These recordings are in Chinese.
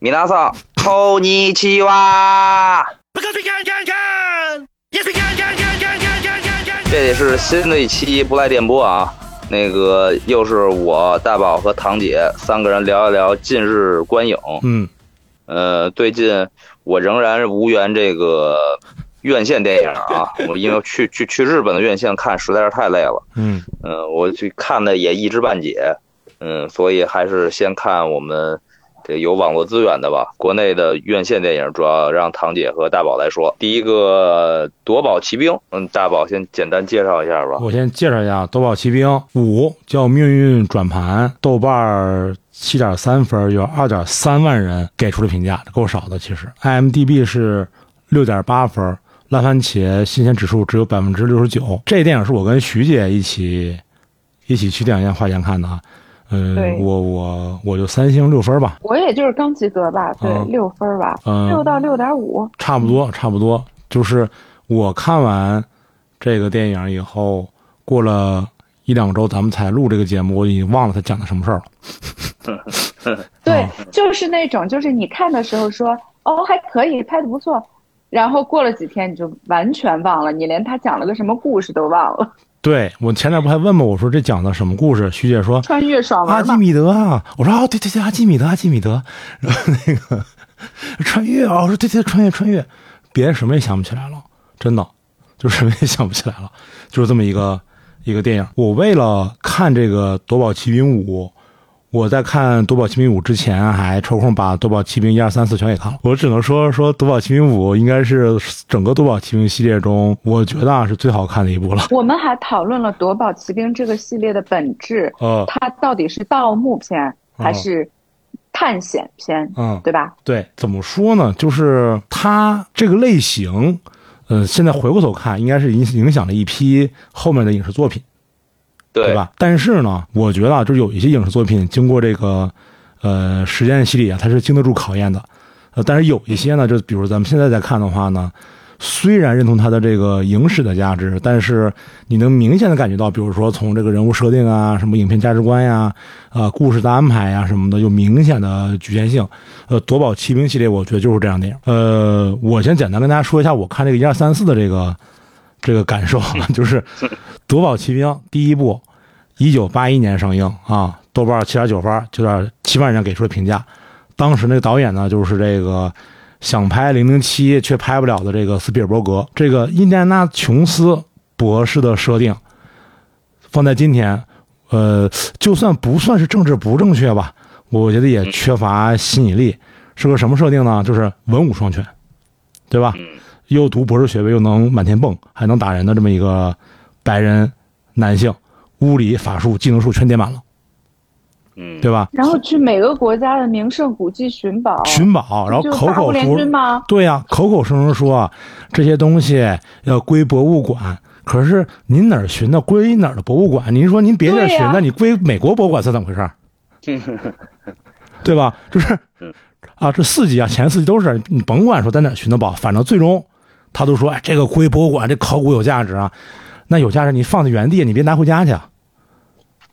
米娜桑，こんにちは。这也是新的一期不赖电波啊。那个又是我大宝和堂姐三个人聊一聊近日观影。嗯，呃，最近我仍然无缘这个院线电影啊，我因为去去去日本的院线看实在是太累了。嗯，嗯，我去看的也一知半解。嗯，所以还是先看我们。 这有网络资源的吧？国内的院线电影主要让堂姐和大宝来说。第一个《夺宝奇兵》，嗯，大宝先简单介绍一下吧。我先介绍一下《夺宝奇兵五》，叫《命运转盘》，豆瓣七点三分，有二点三万人给出了评价，够少的。其实 IMDB 是六点八分，烂番茄新鲜指数只有百分之六十九。这电影是我跟徐姐一起一起去电影院花钱看的啊。嗯，我我我就三星六分吧，我也就是刚及格吧，对，六分吧，六到六点五，差不多差不多。就是我看完这个电影以后，过了一两周，咱们才录这个节目，我已经忘了他讲的什么事儿了。对，就是那种，就是你看的时候说哦还可以，拍的不错，然后过了几天你就完全忘了，你连他讲了个什么故事都忘了。对我前两不还问吗？我说这讲的什么故事？徐姐说穿越爽文阿基米德啊！我说哦，对对对，阿基米德，阿基米德。然后那个 穿越啊！我说对对，穿越穿越，别的什么也想不起来了，真的，就什么也想不起来了，就是这么一个一个电影。我为了看这个《夺宝奇兵五》。我在看《夺宝奇兵五》之前，还抽空把《夺宝奇兵》一二三四全给看了。我只能说，说《夺宝奇兵五》应该是整个《夺宝奇兵》系列中，我觉得啊是最好看的一部了。我们还讨论了《夺宝奇兵》这个系列的本质，呃，它到底是盗墓片还是探险片？嗯，对吧？对，怎么说呢？就是它这个类型，呃，现在回过头看，应该是影影响了一批后面的影视作品。对吧？但是呢，我觉得就是有一些影视作品经过这个，呃，时间洗礼啊，它是经得住考验的。呃，但是有一些呢，就比如咱们现在在看的话呢，虽然认同它的这个影史的价值，但是你能明显的感觉到，比如说从这个人物设定啊，什么影片价值观呀，啊，故事的安排呀什么的，有明显的局限性。呃，夺宝奇兵系列，我觉得就是这样电影。呃，我先简单跟大家说一下，我看这个一二三四的这个这个感受，就是夺宝奇兵第一部。一九八一年上映啊，豆瓣七点九分，九点七万人给出的评价。当时那个导演呢，就是这个想拍零零七却拍不了的这个斯皮尔伯格。这个印第安纳琼斯博士的设定，放在今天，呃，就算不算是政治不正确吧，我觉得也缺乏吸引力。是个什么设定呢？就是文武双全，对吧？又读博士学位，又能满天蹦，还能打人的这么一个白人男性。物理、法术、技能树全点满了，嗯，对吧？然后去每个国家的名胜古迹寻宝，寻宝，然后口口说，对呀，口口声声说这些东西要归博物馆。可是您哪儿寻的？归哪儿的博物馆？您说您别地儿寻那，你归美国博物馆是怎么回事？对吧？就是啊，这四级啊，前四级都是你甭管说在哪儿寻的宝，反正最终他都说，哎，这个归博物馆，这考古有价值啊。那有价值，你放在原地，你别拿回家去。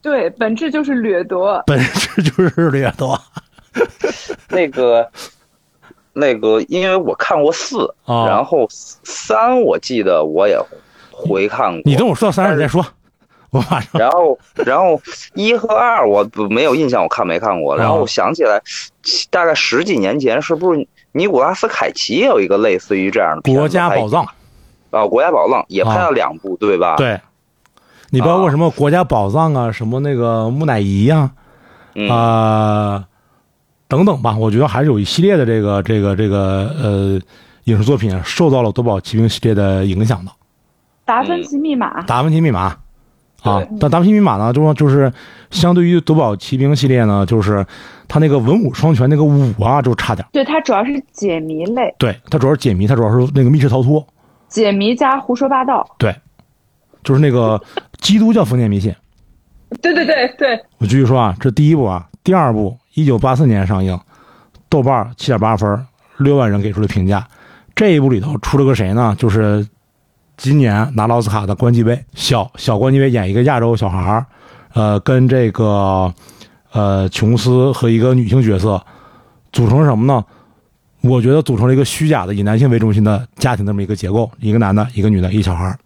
对，本质就是掠夺。本质就是掠夺。那个，那个，因为我看过四，然后三我记得我也回看过。你等我说到三，你再说。我马上。然后，然后一和二我没有印象，我看没看过。然后我想起来，大概十几年前，是不是尼古拉斯凯奇有一个类似于这样的国家宝藏？啊，国家宝藏也拍了两部，对吧？对，你包括什么国家宝藏啊，什么那个木乃伊呀，啊，等等吧。我觉得还是有一系列的这个这个这个呃影视作品受到了夺宝奇兵系列的影响的。达芬奇密码，达芬奇密码啊，但达芬奇密码呢，就说就是相对于夺宝奇兵系列呢，就是它那个文武双全那个武啊，就差点。对，它主要是解谜类。对，它主要是解谜，它主要是那个密室逃脱。解谜加胡说八道，对，就是那个 基督教封建迷信。对对对对。我继续说啊，这第一部啊，第二部一九八四年上映，豆瓣七点八分，六万人给出了评价。这一部里头出了个谁呢？就是今年拿奥斯卡的关继威，小小关继威演一个亚洲小孩呃，跟这个呃琼斯和一个女性角色组成什么呢？我觉得组成了一个虚假的以男性为中心的家庭这么一个结构，一个男的，一个女的，一小孩儿。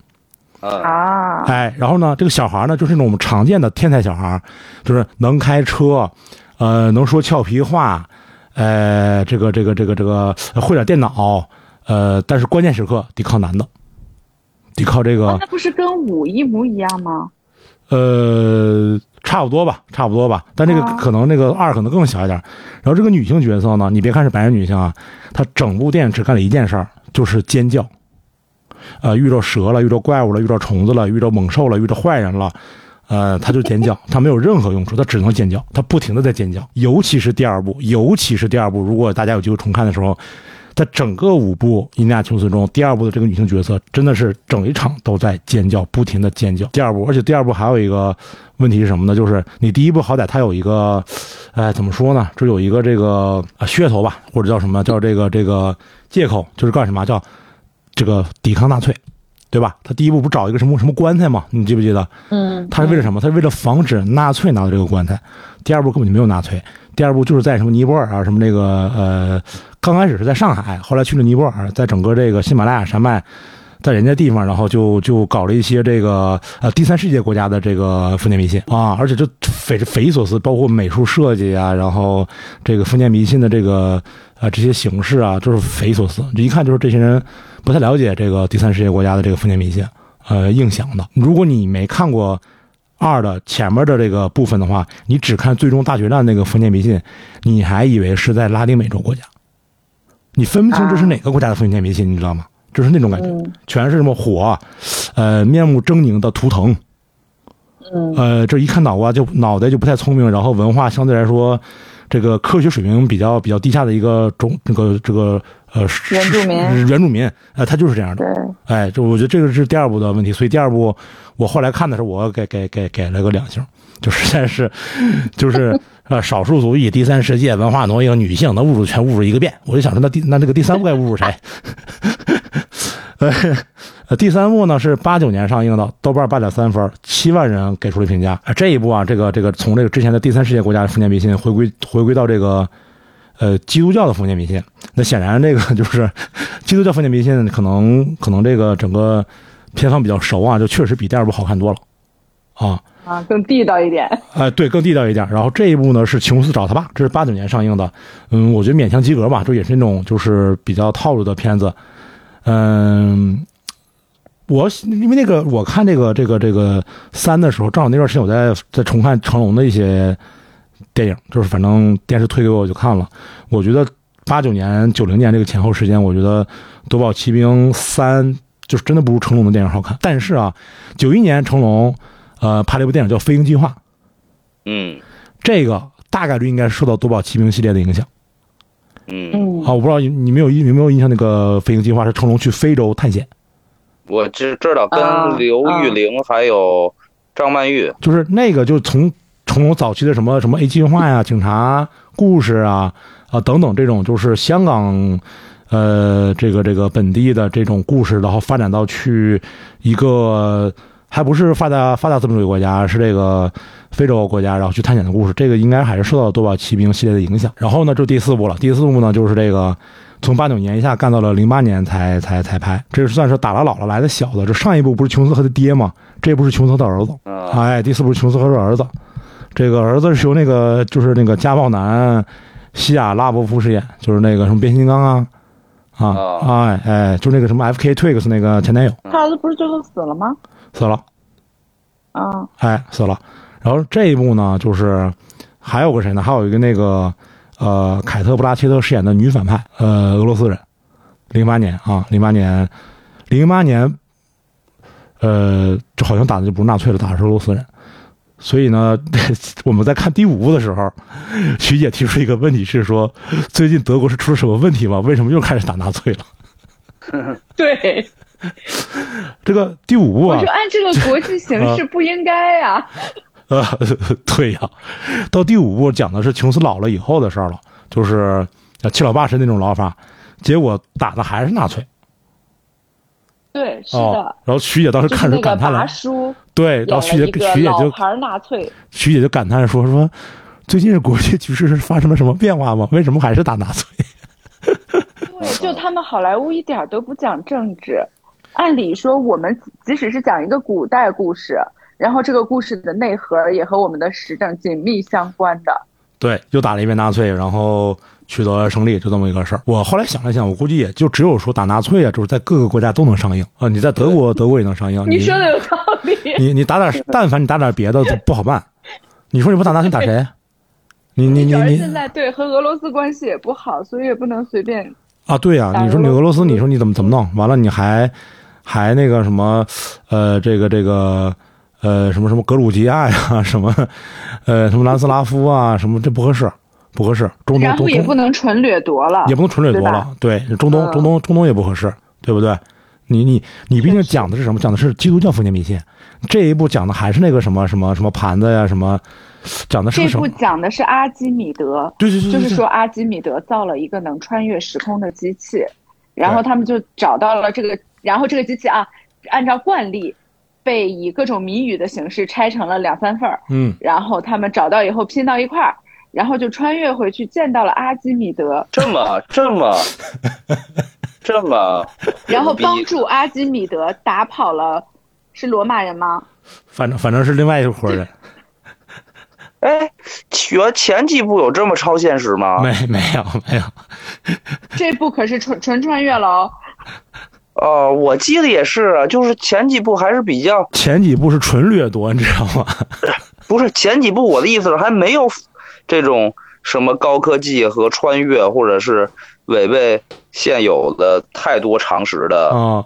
啊，哎，然后呢，这个小孩呢，就是那种我们常见的天才小孩，就是能开车，呃，能说俏皮话，呃，这个这个这个这个会点电脑，呃，但是关键时刻得靠男的，得靠这个。那不是跟五一模一样吗？呃，差不多吧，差不多吧。但这个可能那个二可能更小一点。然后这个女性角色呢，你别看是白人女性啊，她整部电影只干了一件事儿，就是尖叫。呃，遇到蛇了，遇到怪物了，遇到虫子了，遇到猛兽了，遇到坏人了，呃，她就尖叫，她没有任何用处，她只能尖叫，她不停的在尖叫。尤其是第二部，尤其是第二部，如果大家有机会重看的时候，在整个五部《印第安琼斯》中，第二部的这个女性角色真的是整一场都在尖叫，不停的尖叫。第二部，而且第二部还有一个问题是什么呢？就是你第一部好歹它有一个，哎，怎么说呢？这有一个这个噱头吧，或者叫什么叫这个这个借口，就是干什么叫？这个抵抗纳粹，对吧？他第一步不找一个什么什么棺材吗？你记不记得？嗯，他是为了什么？他是为了防止纳粹拿到这个棺材。第二步根本就没有纳粹。第二步就是在什么尼泊尔啊，什么那个呃，刚开始是在上海，后来去了尼泊尔，在整个这个喜马拉雅山脉。在人家地方，然后就就搞了一些这个呃第三世界国家的这个封建迷信啊，而且这匪匪夷所思，包括美术设计啊，然后这个封建迷信的这个呃这些形式啊，就是匪夷所思。这一看就是这些人不太了解这个第三世界国家的这个封建迷信，呃，硬想的。如果你没看过二的前面的这个部分的话，你只看最终大决战那个封建迷信，你还以为是在拉丁美洲国家，你分不清这是哪个国家的封建迷信，你知道吗？就是那种感觉，全是什么火，呃，面目狰狞的图腾，嗯，呃，这一看脑瓜就脑袋就不太聪明，然后文化相对来说，这个科学水平比较比较低下的一个种，这个这个呃原住民。原住民，呃，他就是这样的，哎，就我觉得这个是第二部的问题，所以第二部我后来看的时候，我给给给给了个两星，就实在是，就是 呃少数族裔第三世界文化挪用女性，能侮辱全侮辱一个遍，我就想说那第那这个第三部该侮辱谁？呃，第三部呢是八九年上映的，豆瓣八点三分，七万人给出了评价。这一部啊，这个这个从这个之前的第三世界国家封建迷信回归回归到这个，呃，基督教的封建迷信。那显然这个就是 基督教封建迷信，可能可能这个整个片方比较熟啊，就确实比第二部好看多了，啊啊，更地道一点。哎，对，更地道一点。然后这一部呢是琼斯找他爸，这是八九年上映的，嗯，我觉得勉强及格吧，这也是那种就是比较套路的片子。嗯，我因为那个我看这个这个这个三的时候，正好那段时间我在在重看成龙的一些电影，就是反正电视推给我我就看了。我觉得八九年九零年这个前后时间，我觉得《夺宝奇兵三》就是真的不如成龙的电影好看。但是啊，九一年成龙呃拍了一部电影叫《飞鹰计划》，嗯，这个大概率应该受到《夺宝奇兵》系列的影响。嗯啊，我不知道你你没有印有没有印象那个飞行计划是成龙去非洲探险，我知知道跟刘玉玲还有张曼玉，就是那个就从成龙早期的什么什么 A 计划呀、警察故事啊啊等等这种就是香港呃这个这个本地的这种故事，然后发展到去一个还不是发达发达资本主义国家，是这个。非洲国家，然后去探险的故事，这个应该还是受到《夺宝奇兵》系列的影响。然后呢，就第四部了。第四部呢，就是这个从八九年一下干到了零八年才才才拍，这算是打了老了来的小的。这上一部不是琼斯和他爹吗？这部是琼斯的儿子。哎，第四部是琼斯和他儿子。这个儿子是由那个就是那个家暴男西亚拉伯夫饰演，就是那个什么变形金刚啊啊哎哎，就那个什么 F K Twix 那个前男友。他儿子不是最后死了吗？死了。啊，哎，死了。然后这一部呢，就是还有个谁呢？还有一个那个呃，凯特·布拉切特饰演的女反派，呃，俄罗斯人。零八年啊，零八年，零八年，呃，这好像打的就不是纳粹了，打的是俄罗斯人。所以呢，我们在看第五部的时候，徐姐提出一个问题是说：最近德国是出了什么问题吗？为什么又开始打纳粹了？对，这个第五部啊，我说按这个国际形势不应该呀。呃，对呀，到第五部讲的是琼斯老了以后的事儿了，就是七老八十那种老法，结果打的还是纳粹。对，是的。然后徐姐当时看着感叹了，对，然后徐姐徐姐就牌纳粹，徐姐就感叹说说，最近国际局势是发生了什么变化吗？为什么还是打纳粹？对，就他们好莱坞一点都不讲政治。按理说，我们即使是讲一个古代故事，然后这个故事的内核也和我们的时政紧密相关的。对，又打了一遍纳粹，然后取得了胜利，就这么一个事儿。我后来想了想，我估计也就只有说打纳粹啊，就是在各个国家都能上映啊。你在德国，德国也能上映。你说的有道理。你你打点，但凡你打点别的，不好办。你说你不打纳粹打谁？你你你你现在对和俄罗斯关系也不好，所以也不能随便啊。对呀，你说你俄罗斯，你说你怎么怎么弄？完了你还还那个什么呃，这个这个呃什么什么格鲁吉亚呀，什么呃什么南斯拉夫啊，什么这不合适，不合适。中东也不能纯掠夺了，也不能纯掠夺了。对，中东中东中东也不合适，对不对？你你你毕竟讲的是什么？讲的是基督教封建迷信。这一部讲的还是那个什么什么什么盘子呀什么。讲的是什么这部讲的是阿基米德，对对对，就是说阿基米德造了一个能穿越时空的机器，然后他们就找到了这个，然后这个机器啊，按照惯例，被以各种谜语的形式拆成了两三份儿，嗯，然后他们找到以后拼到一块儿，然后就穿越回去见到了阿基米德，这么这么 这么，然后帮助阿基米德打跑了，是罗马人吗？反正反正是另外一伙人。哎，原前几部有这么超现实吗？没，没有，没有。这部可是纯纯穿越了哦。哦，我记得也是，就是前几部还是比较。前几部是纯掠夺，你知道吗？不是前几部，我的意思是还没有这种什么高科技和穿越，或者是违背现有的太多常识的。啊，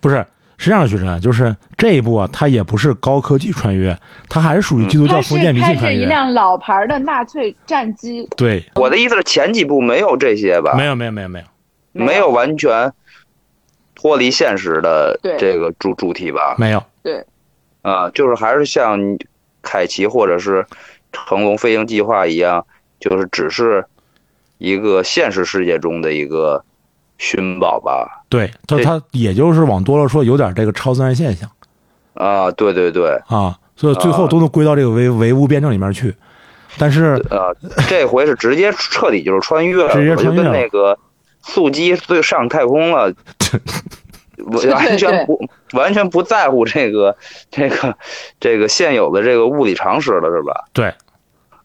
不是。是这样的，学生，就是这一部啊，它也不是高科技穿越，它还是属于基督教封建迷信穿越。是一辆老牌的纳粹战机。对，我的意思是前几部没有这些吧？没有，没有，没有，没有，没有完全脱离现实的这个主主题吧？没有。对。啊，就是还是像凯奇或者是成龙飞行计划一样，就是只是一个现实世界中的一个。寻宝吧，对，他他也就是往多了说，有点这个超自然现象，啊，对对对，啊，所以最后都能归到这个唯唯物辩证里面去，但是呃，这回是直接彻底就是穿越了，直接穿越跟那个速激最上太空了，完全不完全不在乎这个这个这个现有的这个物理常识了，是吧？对，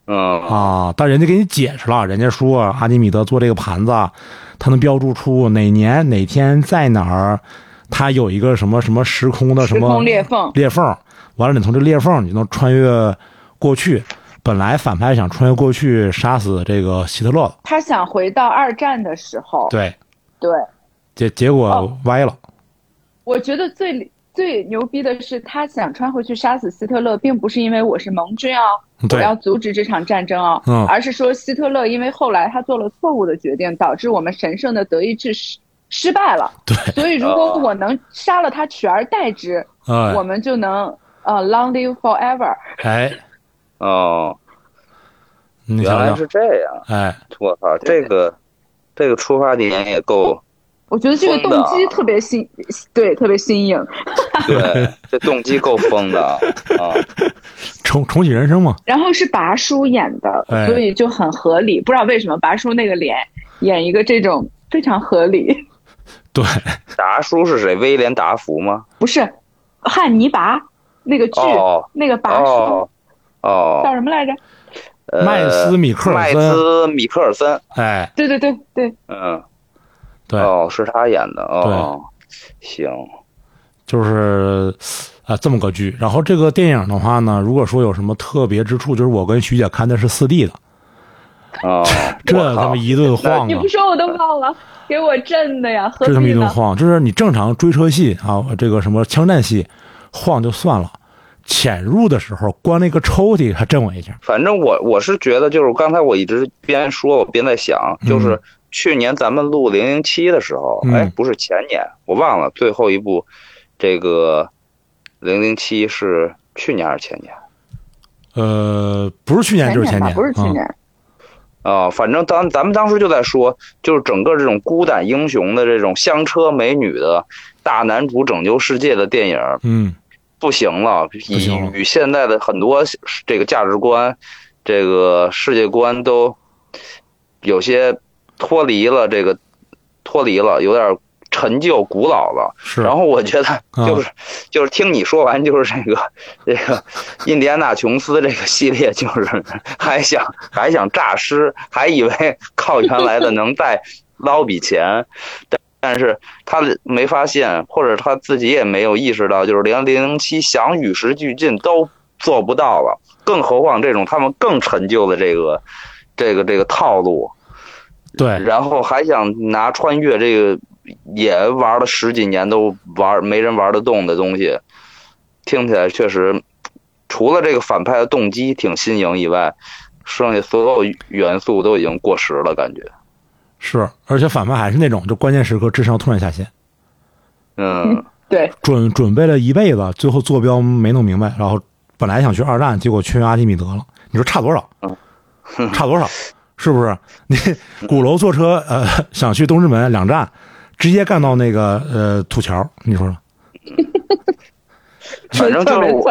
嗯啊，但人家给你解释了，人家说阿基米德做这个盘子。它能标注出哪年哪天在哪儿，它有一个什么什么时空的什么裂缝，裂缝，完了你从这裂缝你就能穿越过去。本来反派想穿越过去杀死这个希特勒，他想回到二战的时候，对，对，结结果歪了。我觉得最最牛逼的是，他想穿回去杀死希特勒，并不是因为我是盟军啊。我要阻止这场战争啊！而是说希特勒因为后来他做了错误的决定，导致我们神圣的德意志失失败了。对，所以如果我能杀了他，取而代之，我们就能呃 long live forever。哎，哦，原来是这样。哎，我操，这个这个出发点也够。我觉得这个动机特别新，对，特别新颖。对，这动机够疯的啊！重重启人生嘛。然后是拔叔演的，所以就很合理。不知道为什么拔叔那个脸演一个这种非常合理。对，达叔是谁？威廉达福吗？不是，汉尼拔那个剧，那个拔叔，哦，叫什么来着？麦斯米克尔森麦斯米克尔森。哎，对对对对，嗯。对哦，是他演的哦，行，就是啊这么个剧。然后这个电影的话呢，如果说有什么特别之处，就是我跟徐姐看的是四 D 的，哦，这他妈一顿晃，你不说我都忘了，给我震的呀，这他妈一顿晃，就是你正常追车戏啊，这个什么枪战戏，晃就算了，潜入的时候关那个抽屉还震我一下。反正我我是觉得，就是刚才我一直边说我边在想，就是。去年咱们录零零七的时候，哎，不是前年，我忘了最后一部，这个零零七是去年还是前年？呃，不是去年就是前年，不是去年。啊，反正当咱们当时就在说，就是整个这种孤胆英雄的这种香车美女的大男主拯救世界的电影，嗯，不行了，与与现在的很多这个价值观。这个世界观都有些脱离了这个脱离了，有点陈旧古老了。是。然后我觉得就是就是听你说完，就是这个这个 印第安纳琼斯这个系列，就是 还想还想诈尸，还以为靠原来的能再捞笔钱，但但是他没发现，或者他自己也没有意识到，就是连零零七想与时俱进都做不到了。更何况这种他们更陈旧的这个，这个这个套路，对，然后还想拿穿越这个也玩了十几年都玩没人玩得动的东西，听起来确实，除了这个反派的动机挺新颖以外，剩下所有元素都已经过时了，感觉是，而且反派还是那种就关键时刻智商突然下线，嗯，对，准准备了一辈子，最后坐标没弄明白，然后。本来想去二战，结果去阿基米德了。你说差多少？差多少？是不是？你鼓楼坐车，呃，想去东直门两站，直接干到那个呃土桥。你说说。反正就是我，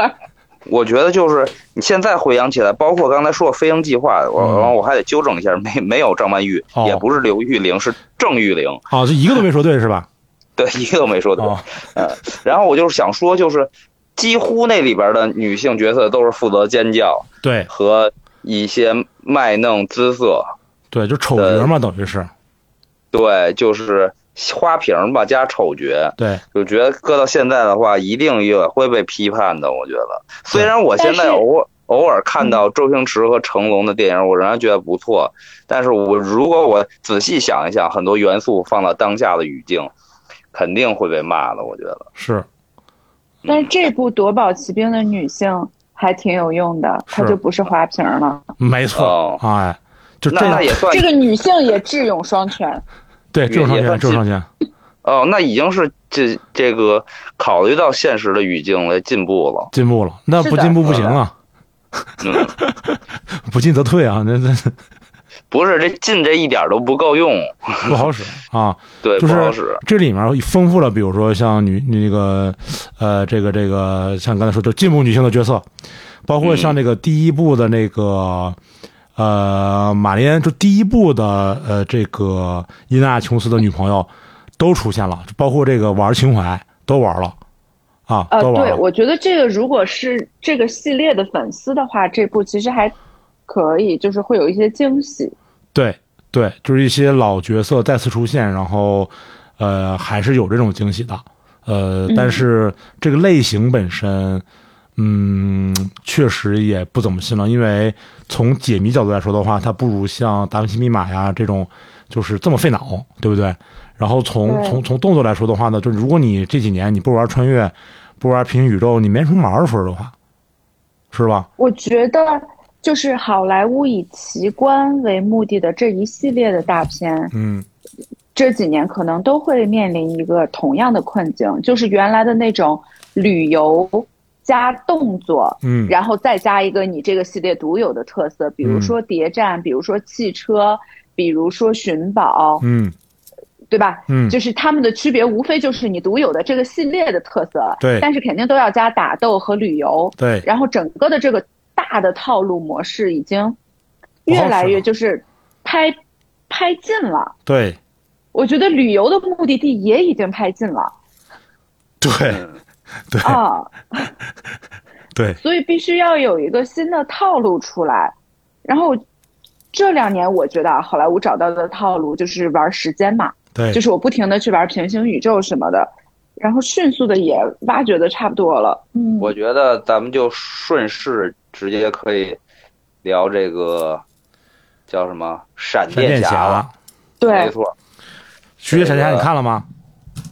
我觉得就是你现在回想起来，包括刚才说飞鹰计划，我然后我还得纠正一下，没没有张曼玉，也不是刘玉玲，是郑玉玲。哦，这一个都没说对是吧？对，一个都没说对。嗯，然后我就是想说，就是。几乎那里边的女性角色都是负责尖叫，对，和一些卖弄姿色，对，就丑角嘛，等于是，对，就是花瓶吧加丑角，对，就觉得搁到现在的话，一定也会被批判的。我觉得，虽然我现在偶尔偶尔看到周星驰和成龙的电影，我仍然觉得不错，但是我如果我仔细想一想，很多元素放到当下的语境，肯定会被骂的。我觉得是。但是这部夺宝奇兵的女性还挺有用的，她就不是花瓶了。没错，哎，就这也算这个女性也智勇双全。对，就是双全，智勇双全。哦，那已经是这这个考虑到现实的语境来进步了，进步了。那不进步不行啊，不进则退啊，那那。不是这进这一点都不够用，不好使啊。对，不好使。这里面丰富了，比如说像女那个，呃，这个这个，像刚才说的进步女性的角色，包括像这个第一部的那个，呃，玛丽安，就第一部的呃这个伊娜琼斯的女朋友都出现了，包括这个玩情怀都玩了啊。呃，对，我觉得这个如果是这个系列的粉丝的话，这部其实还可以，就是会有一些惊喜。对对，就是一些老角色再次出现，然后，呃，还是有这种惊喜的，呃，但是这个类型本身，嗯，确实也不怎么新了，因为从解谜角度来说的话，它不如像《达芬奇密码》呀这种，就是这么费脑，对不对？然后从从从动作来说的话呢，就如果你这几年你不玩穿越，不玩平行宇宙，你没什么玩分的话，是吧？我觉得。就是好莱坞以奇观为目的的这一系列的大片，嗯，这几年可能都会面临一个同样的困境，就是原来的那种旅游加动作，嗯，然后再加一个你这个系列独有的特色，比如说谍战，比如说汽车，比如说寻宝，嗯，对吧？嗯，就是他们的区别无非就是你独有的这个系列的特色，对，但是肯定都要加打斗和旅游，对，然后整个的这个。大的套路模式已经越来越就是拍拍尽了。对，我觉得旅游的目的地也已经拍尽了。对，对啊，对，所以必须要有一个新的套路出来。然后这两年，我觉得啊，好莱坞找到的套路就是玩时间嘛，对，就是我不停的去玩平行宇宙什么的。然后迅速的也挖掘的差不多了，嗯，我觉得咱们就顺势直接可以聊这个叫什么闪电侠了，对，没错。徐雪闪电侠你看了吗？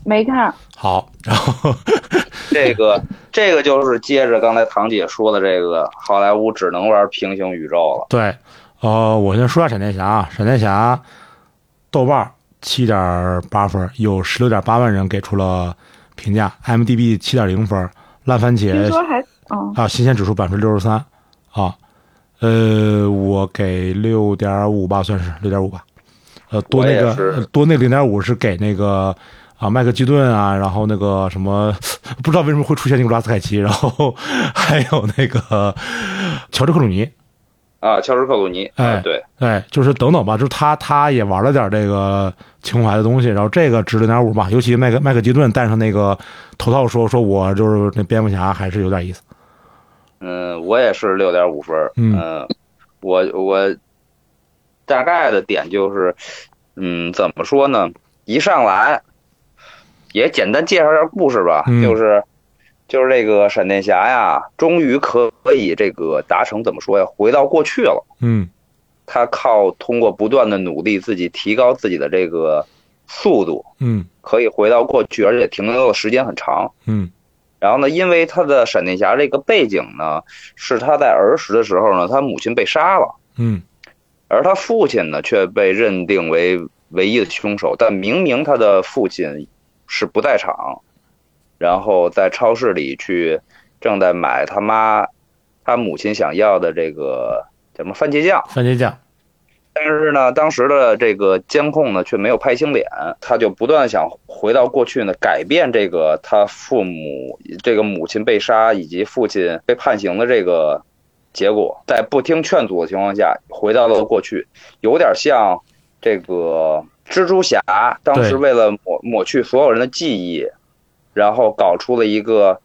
没看好，然后这个这个就是接着刚才唐姐说的这个，好莱坞只能玩平行宇宙了。对，呃，我先说下闪电侠啊，闪电侠豆瓣七点八分，有十六点八万人给出了。评价 m d b 七点零分，烂番茄听说还啊新鲜指数百分之六十三啊，呃，我给六点五吧，算是六点五吧，呃，多那个多那零点五是给那个啊麦克基顿啊，然后那个什么不知道为什么会出现那个拉斯凯奇，然后 还有那个乔治克鲁尼啊，乔治克鲁尼，哎，对，哎，就是等等吧，就是他他也玩了点这个情怀的东西，然后这个值六点五吧，尤其麦克麦克基顿戴上那个头套说说我就是那蝙蝠侠，还是有点意思。嗯，我也是六点五分。嗯，我我大概的点就是，嗯，怎么说呢？一上来也简单介绍一下故事吧，就是。就是这个闪电侠呀，终于可以这个达成怎么说呀？回到过去了。嗯，他靠通过不断的努力，自己提高自己的这个速度。嗯，可以回到过去，而且停留的时间很长。嗯，然后呢，因为他的闪电侠这个背景呢，是他在儿时的时候呢，他母亲被杀了。嗯，而他父亲呢，却被认定为唯一的凶手，但明明他的父亲是不在场。然后在超市里去，正在买他妈、他母亲想要的这个什么番茄酱。番茄酱。但是呢，当时的这个监控呢却没有拍清脸，他就不断想回到过去呢，改变这个他父母、这个母亲被杀以及父亲被判刑的这个结果，在不听劝阻的情况下，回到了过去，有点像这个蜘蛛侠当时为了抹抹去所有人的记忆。然后搞出了一个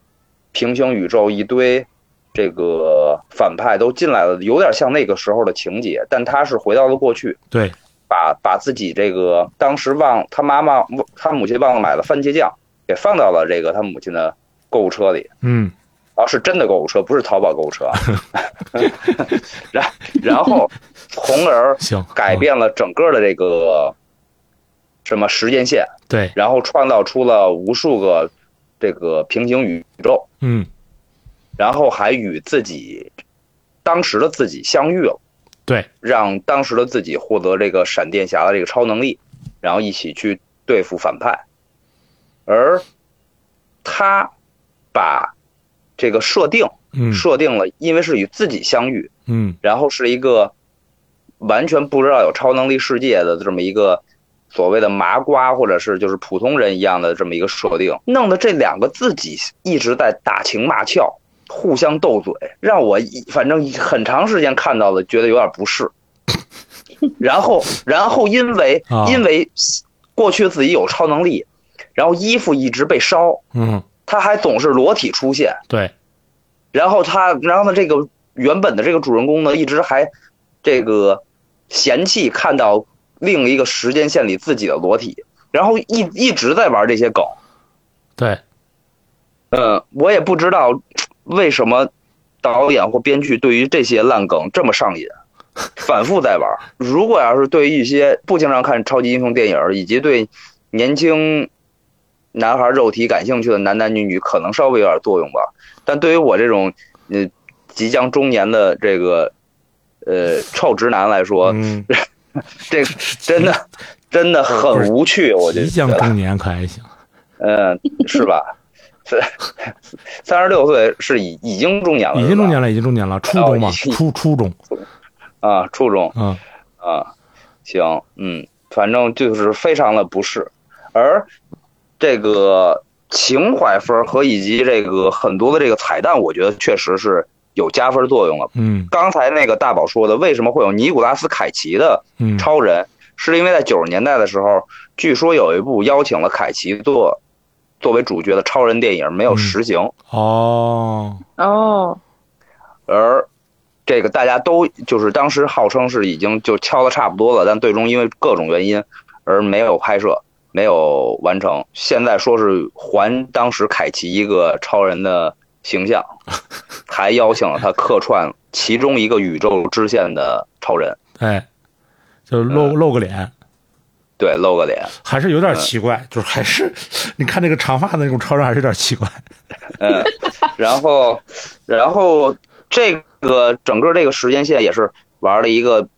平行宇宙，一堆这个反派都进来了，有点像那个时候的情节，但他是回到了过去，对，把把自己这个当时忘他妈妈他母亲忘了买了番茄酱，给放到了这个他母亲的购物车里，嗯，啊，是真的购物车，不是淘宝购物车，然然后从而 改变了整个的这个什么时间线，对，然后创造出了无数个。这个平行宇宙，嗯，然后还与自己当时的自己相遇了，对，让当时的自己获得这个闪电侠的这个超能力，然后一起去对付反派，而他把这个设定，嗯，设定了，因为是与自己相遇，嗯，然后是一个完全不知道有超能力世界的这么一个。所谓的麻瓜，或者是就是普通人一样的这么一个设定，弄得这两个自己一直在打情骂俏，互相斗嘴，让我反正很长时间看到了，觉得有点不适。然后，然后因为因为过去自己有超能力，然后衣服一直被烧，嗯，他还总是裸体出现，对。然后他，然后呢，这个原本的这个主人公呢，一直还这个嫌弃看到。另一个时间线里自己的裸体，然后一一直在玩这些梗，对，嗯，我也不知道为什么导演或编剧对于这些烂梗这么上瘾，反复在玩。如果要是对于一些不经常看超级英雄电影以及对年轻男孩肉体感兴趣的男男女女，可能稍微有点作用吧。但对于我这种呃即将中年的这个呃臭直男来说，这真的真的很无趣，我觉得。即将中年可还行？嗯，是吧？三三十六岁是已已经中年了，已经中年了，已经中年了，初中嘛，初初中。啊，初中。嗯啊，行，嗯，反正就是非常的不适。而这个情怀分和以及这个很多的这个彩蛋，我觉得确实是。有加分作用了。嗯，刚才那个大宝说的，为什么会有尼古拉斯凯奇的超人？是因为在九十年代的时候，据说有一部邀请了凯奇做作为主角的超人电影没有实行。哦哦，而这个大家都就是当时号称是已经就敲的差不多了，但最终因为各种原因而没有拍摄，没有完成。现在说是还当时凯奇一个超人的。形象，还邀请了他客串其中一个宇宙支线的超人，哎，就露露个脸，对，露个脸，还是有点奇怪，就是还是 你看那个长发的那种超人还是有点奇怪，嗯，然后，然后这个整个这个时间线也是玩了一个，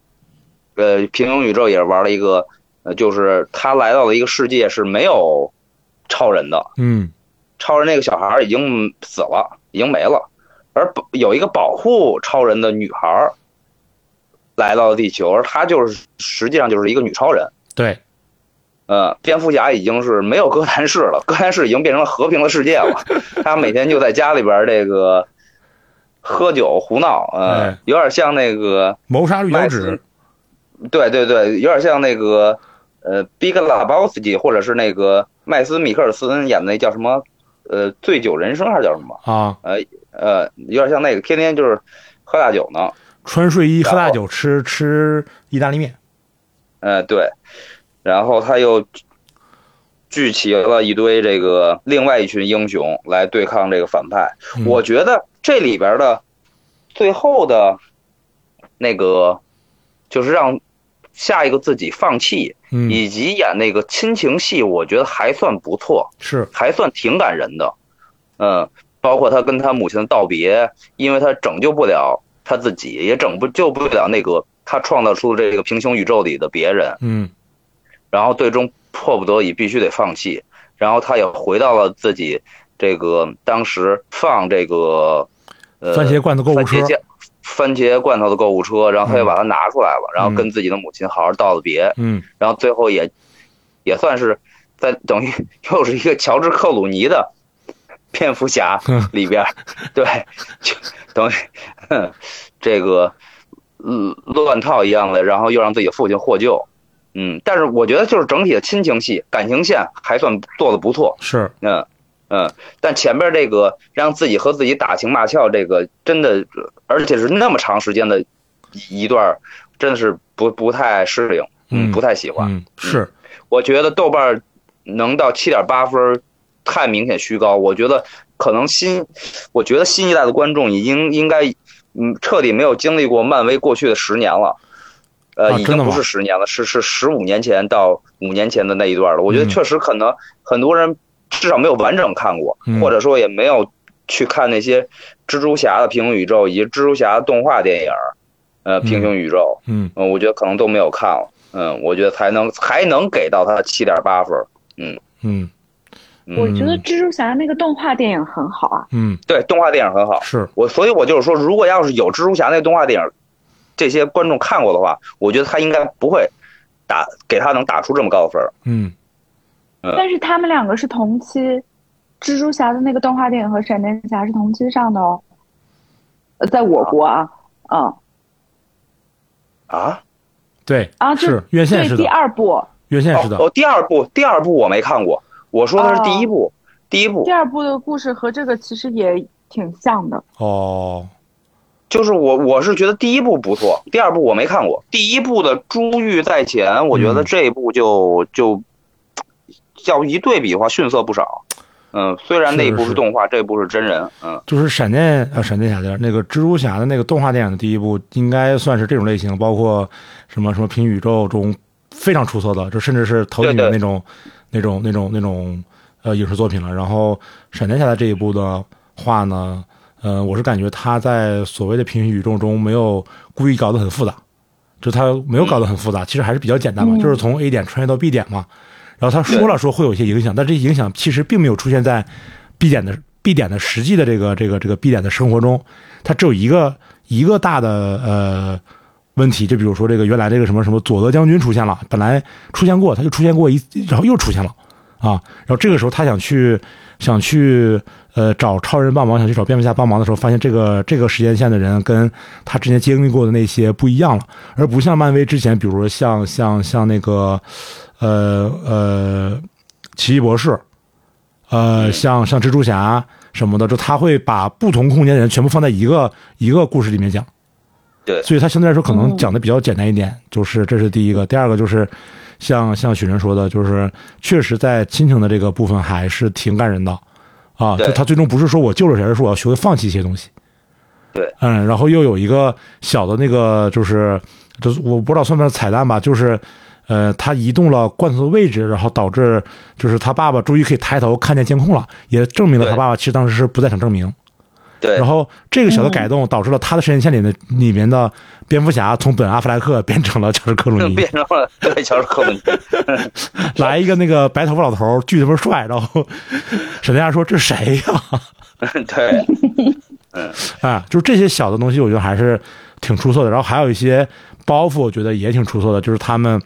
呃，平行宇宙也是玩了一个，呃，就是他来到了一个世界是没有超人的，嗯，超人那个小孩已经死了。已经没了，而保有一个保护超人的女孩来到了地球，而她就是实际上就是一个女超人。对，呃，蝙蝠侠已经是没有哥谭市了，哥谭市已经变成了和平的世界了。他每天就在家里边这个喝酒胡闹，呃，有点像那个谋杀绿脚趾。对对对，有点像那个呃，Big Lebowski，或者是那个麦斯米克尔斯恩演的那叫什么？呃，醉酒人生还是叫什么？啊，呃呃，有点像那个，天天就是喝大酒呢，穿睡衣喝大酒，吃吃意大利面。呃，对，然后他又聚齐了一堆这个另外一群英雄来对抗这个反派。我觉得这里边的最后的那个就是让下一个自己放弃，以及演那个亲情戏，我觉得还算不错，是。还算挺感人的。嗯，包括他跟他母亲的道别，因为他拯救不了他自己，也拯不救不了那个。他创造出这个平行宇宙里的别人，嗯，然后最终迫不得已必须得放弃，然后他也回到了自己这个当时放这个呃番茄罐头购物车，番茄罐头的购物车，然后他又把它拿出来了，然后跟自己的母亲好好道了别，嗯，然后最后也也算是在等于 又是一个乔治克鲁尼的蝙蝠侠里边，对，就等于这个。嗯，乱套一样的，然后又让自己的父亲获救，嗯，但是我觉得就是整体的亲情戏、感情线还算做的不错，是，嗯嗯，但前边这个让自己和自己打情骂俏，这个真的，而且是那么长时间的一段，真的是不不太适应，嗯，不太喜欢，是，我觉得豆瓣能到七点八分，太明显虚高，我觉得可能新，我觉得新一代的观众已经应该。嗯，彻底没有经历过漫威过去的十年了，呃，已经不是十年了，是是十五年前到五年前的那一段了。我觉得确实可能很多人至少没有完整看过，或者说也没有去看那些蜘蛛侠的平行宇宙以及蜘蛛侠的动画电影，呃，平行宇宙，嗯，我觉得可能都没有看了，嗯，我觉得才能才能给到他七点八分，嗯。嗯。我觉得蜘蛛侠那个动画电影很好啊。嗯，对，动画电影很好。是。我，所以我就是说，如果要是有蜘蛛侠那个动画电影，这些观众看过的话，我觉得他应该不会打给他能打出这么高的分嗯，但是他们两个是同期，蜘蛛侠的那个动画电影和闪电侠是同期上的哦。呃，在我国啊，嗯。啊？对啊，是院线是第二部。院线是的。哦，第二部，第二部我没看过。我说的是第一部，第一部，第二部的故事和这个其实也挺像的哦。就是我我是觉得第一部不错，第二部我没看过。第一部的《珠玉在前》，我觉得这一部就就，要一对比的话逊色不少。嗯，虽然那一部是动画，这部是真人。嗯，就是闪电呃闪电侠的那个蜘蛛侠的那个动画电影的第一部，应该算是这种类型，包括什么什么平宇宙中非常出色的，就甚至是头几名那种。那种那种那种呃影视作品了，然后闪电侠的这一部的话呢，呃，我是感觉他在所谓的平行宇宙中没有故意搞得很复杂，就他没有搞得很复杂，其实还是比较简单嘛，就是从 A 点穿越到 B 点嘛。然后他说了说会有一些影响，但这些影响其实并没有出现在 B 点的 B 点的实际的这个这个这个 B 点的生活中，它只有一个一个大的呃。问题就比如说这个原来这个什么什么佐德将军出现了，本来出现过，他就出现过一，然后又出现了，啊，然后这个时候他想去想去呃找超人帮忙，想去找蝙蝠侠帮忙的时候，发现这个这个时间线的人跟他之前经历过的那些不一样了，而不像漫威之前，比如说像像像那个呃呃奇异博士，呃像像蜘蛛侠什么的，就他会把不同空间的人全部放在一个一个故事里面讲。对，所以他相对来说可能讲的比较简单一点，就是这是第一个。第二个就是，像像许晨说的，就是确实在亲情的这个部分还是挺感人的，啊，就他最终不是说我救了谁，而是我要学会放弃一些东西。对，嗯，然后又有一个小的那个，就是就是我不知道算不算彩蛋吧，就是呃，他移动了罐头的位置，然后导致就是他爸爸终于可以抬头看见监控了，也证明了他爸爸其实当时是不在场证明。对，然后这个小的改动导致了他的时间线里的里面的蝙蝠侠从本阿弗莱克变成了乔治克鲁尼，变成了对乔治克鲁尼，来一个那个白头发老头巨他妈帅，然后闪电侠说这是谁呀？对，嗯啊，就是这些小的东西，我觉得还是挺出色的。然后还有一些包袱，我觉得也挺出色的，就是他们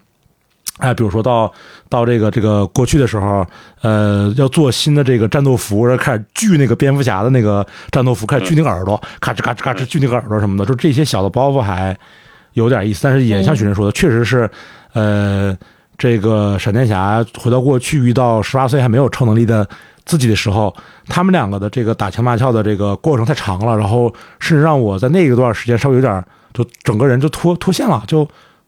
哎，比如说到到这个这个过去的时候，呃，要做新的这个战斗服，然后开始锯那个蝙蝠侠的那个战斗服，开始锯那个耳朵，咔哧咔哧咔哧锯那个耳朵什么的，就这些小的包袱还有点意思。但是也像许晨说的，确实是，呃，这个闪电侠回到过去遇到十八岁还没有超能力的自己的时候，他们两个的这个打情骂俏的这个过程太长了，然后甚至让我在那一段时间稍微有点就整个人就脱脱线了，就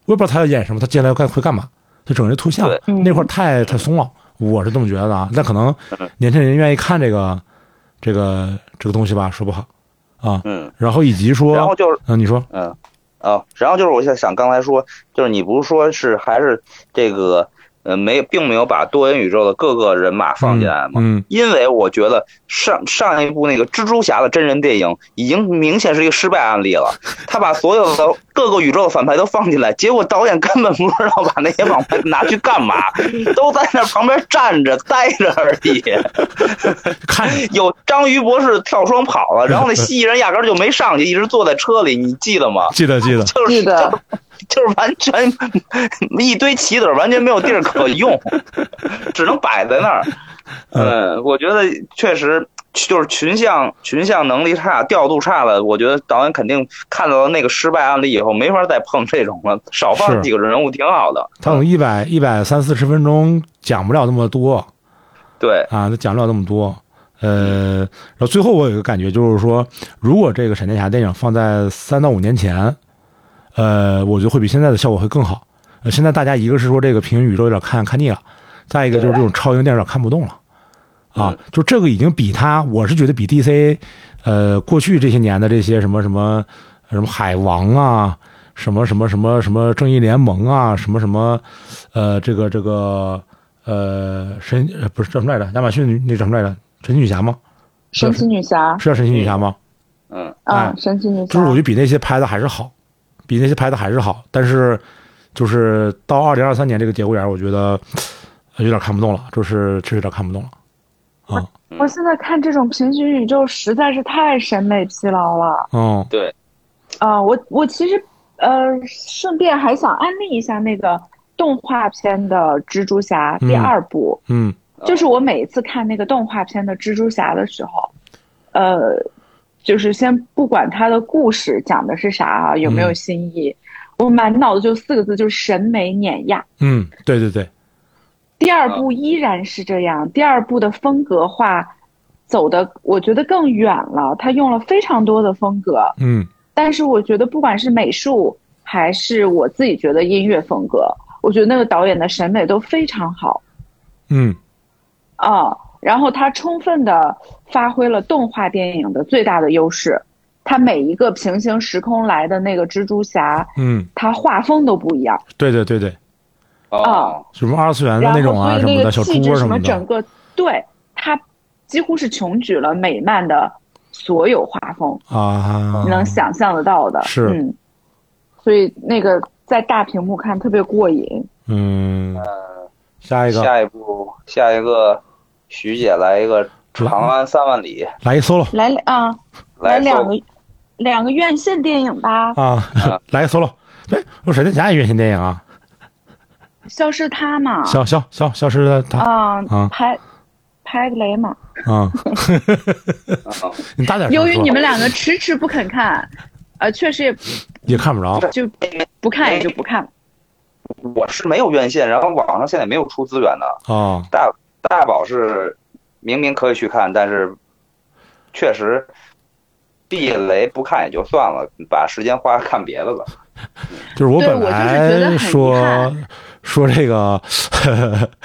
我也不知道他要演什么，他接下来干会干嘛。就整这图像那块太太松了，我是这么觉得啊。那可能年轻人愿意看这个这个这个东西吧，说不好啊。嗯。然后以及说，然后就是，嗯，你说，嗯，啊，然后就是我想想刚才说，就是你不是说是还是这个。呃，没，并没有把多元宇宙的各个人马放进来嘛。嗯，因为我觉得上上一部那个蜘蛛侠的真人电影已经明显是一个失败案例了。他把所有的各个宇宙的反派都放进来，结果导演根本不知道把那些反派拿去干嘛，都在那旁边站着待着而已。看，有章鱼博士跳窗跑了，然后那蜥蜴人压根就没上去，一直坐在车里，你记得吗？记得，记得，就是的。就是完全一堆棋子，完全没有地儿可用，只能摆在那儿。嗯，我觉得确实就是群像群像能力差，调度差了。我觉得导演肯定看到了那个失败案例以后，没法再碰这种了。少放几个人物挺好的。他有一百一百三四十分钟讲不了那么多。对啊，他讲不了那么多。呃，然后最后我有一个感觉，就是说，如果这个闪电侠电影放在三到五年前。呃，我觉得会比现在的效果会更好。呃，现在大家一个是说这个平行宇宙有点看看腻了，再一个就是这种超英电影看不动了，啊，就这个已经比他，我是觉得比 DC，呃，过去这些年的这些什么什么什么海王啊，什么什么什么什么正义联盟啊，什么什么，呃，这个这个呃神不是叫什么来着？亚马逊那叫什么来着？神奇女侠吗？神奇女侠是叫神奇女侠吗？嗯啊，神奇女侠，就是我觉得比那些拍的还是好。比那些拍的还是好，但是就是到二零二三年这个节骨眼，我觉得有点看不动了，就是确实有点看不动了。啊，我现在看这种平行宇宙实在是太审美疲劳了。嗯，对。啊，我我其实呃，顺便还想安利一下那个动画片的蜘蛛侠第二部。嗯，就是我每一次看那个动画片的蜘蛛侠的时候，呃。就是先不管他的故事讲的是啥啊，有没有新意，我满脑子就四个字，就是审美碾压。嗯，对对对。第二部依然是这样，第二部的风格化走的，我觉得更远了。他用了非常多的风格。嗯。但是我觉得，不管是美术还是我自己觉得音乐风格，我觉得那个导演的审美都非常好。嗯。啊。然后他充分的发挥了动画电影的最大的优势，他每一个平行时空来的那个蜘蛛侠，嗯，他画风都不一样。对对对对，啊，什么二次元的那种啊什么的小猪什么的，整个对他几乎是穷举了美漫的所有画风啊，你能想象得到的，是，嗯，所以那个在大屏幕看特别过瘾。嗯，下一个，下一步，下一个。徐姐来一个《长安三万里》，来一 solo，来啊，来两个两个院线电影吧。啊，来一 solo，对，我闪电侠也院线电影啊，消失他嘛，消消消消失的他啊啊，拍拍个雷嘛啊，你大点由于你们两个迟迟不肯看，呃，确实也也看不着，就不看也就不看。我是没有院线，然后网上现在没有出资源的啊，大。大宝是明明可以去看，但是确实避雷不看也就算了，把时间花看别的了。就是我本来说说这个，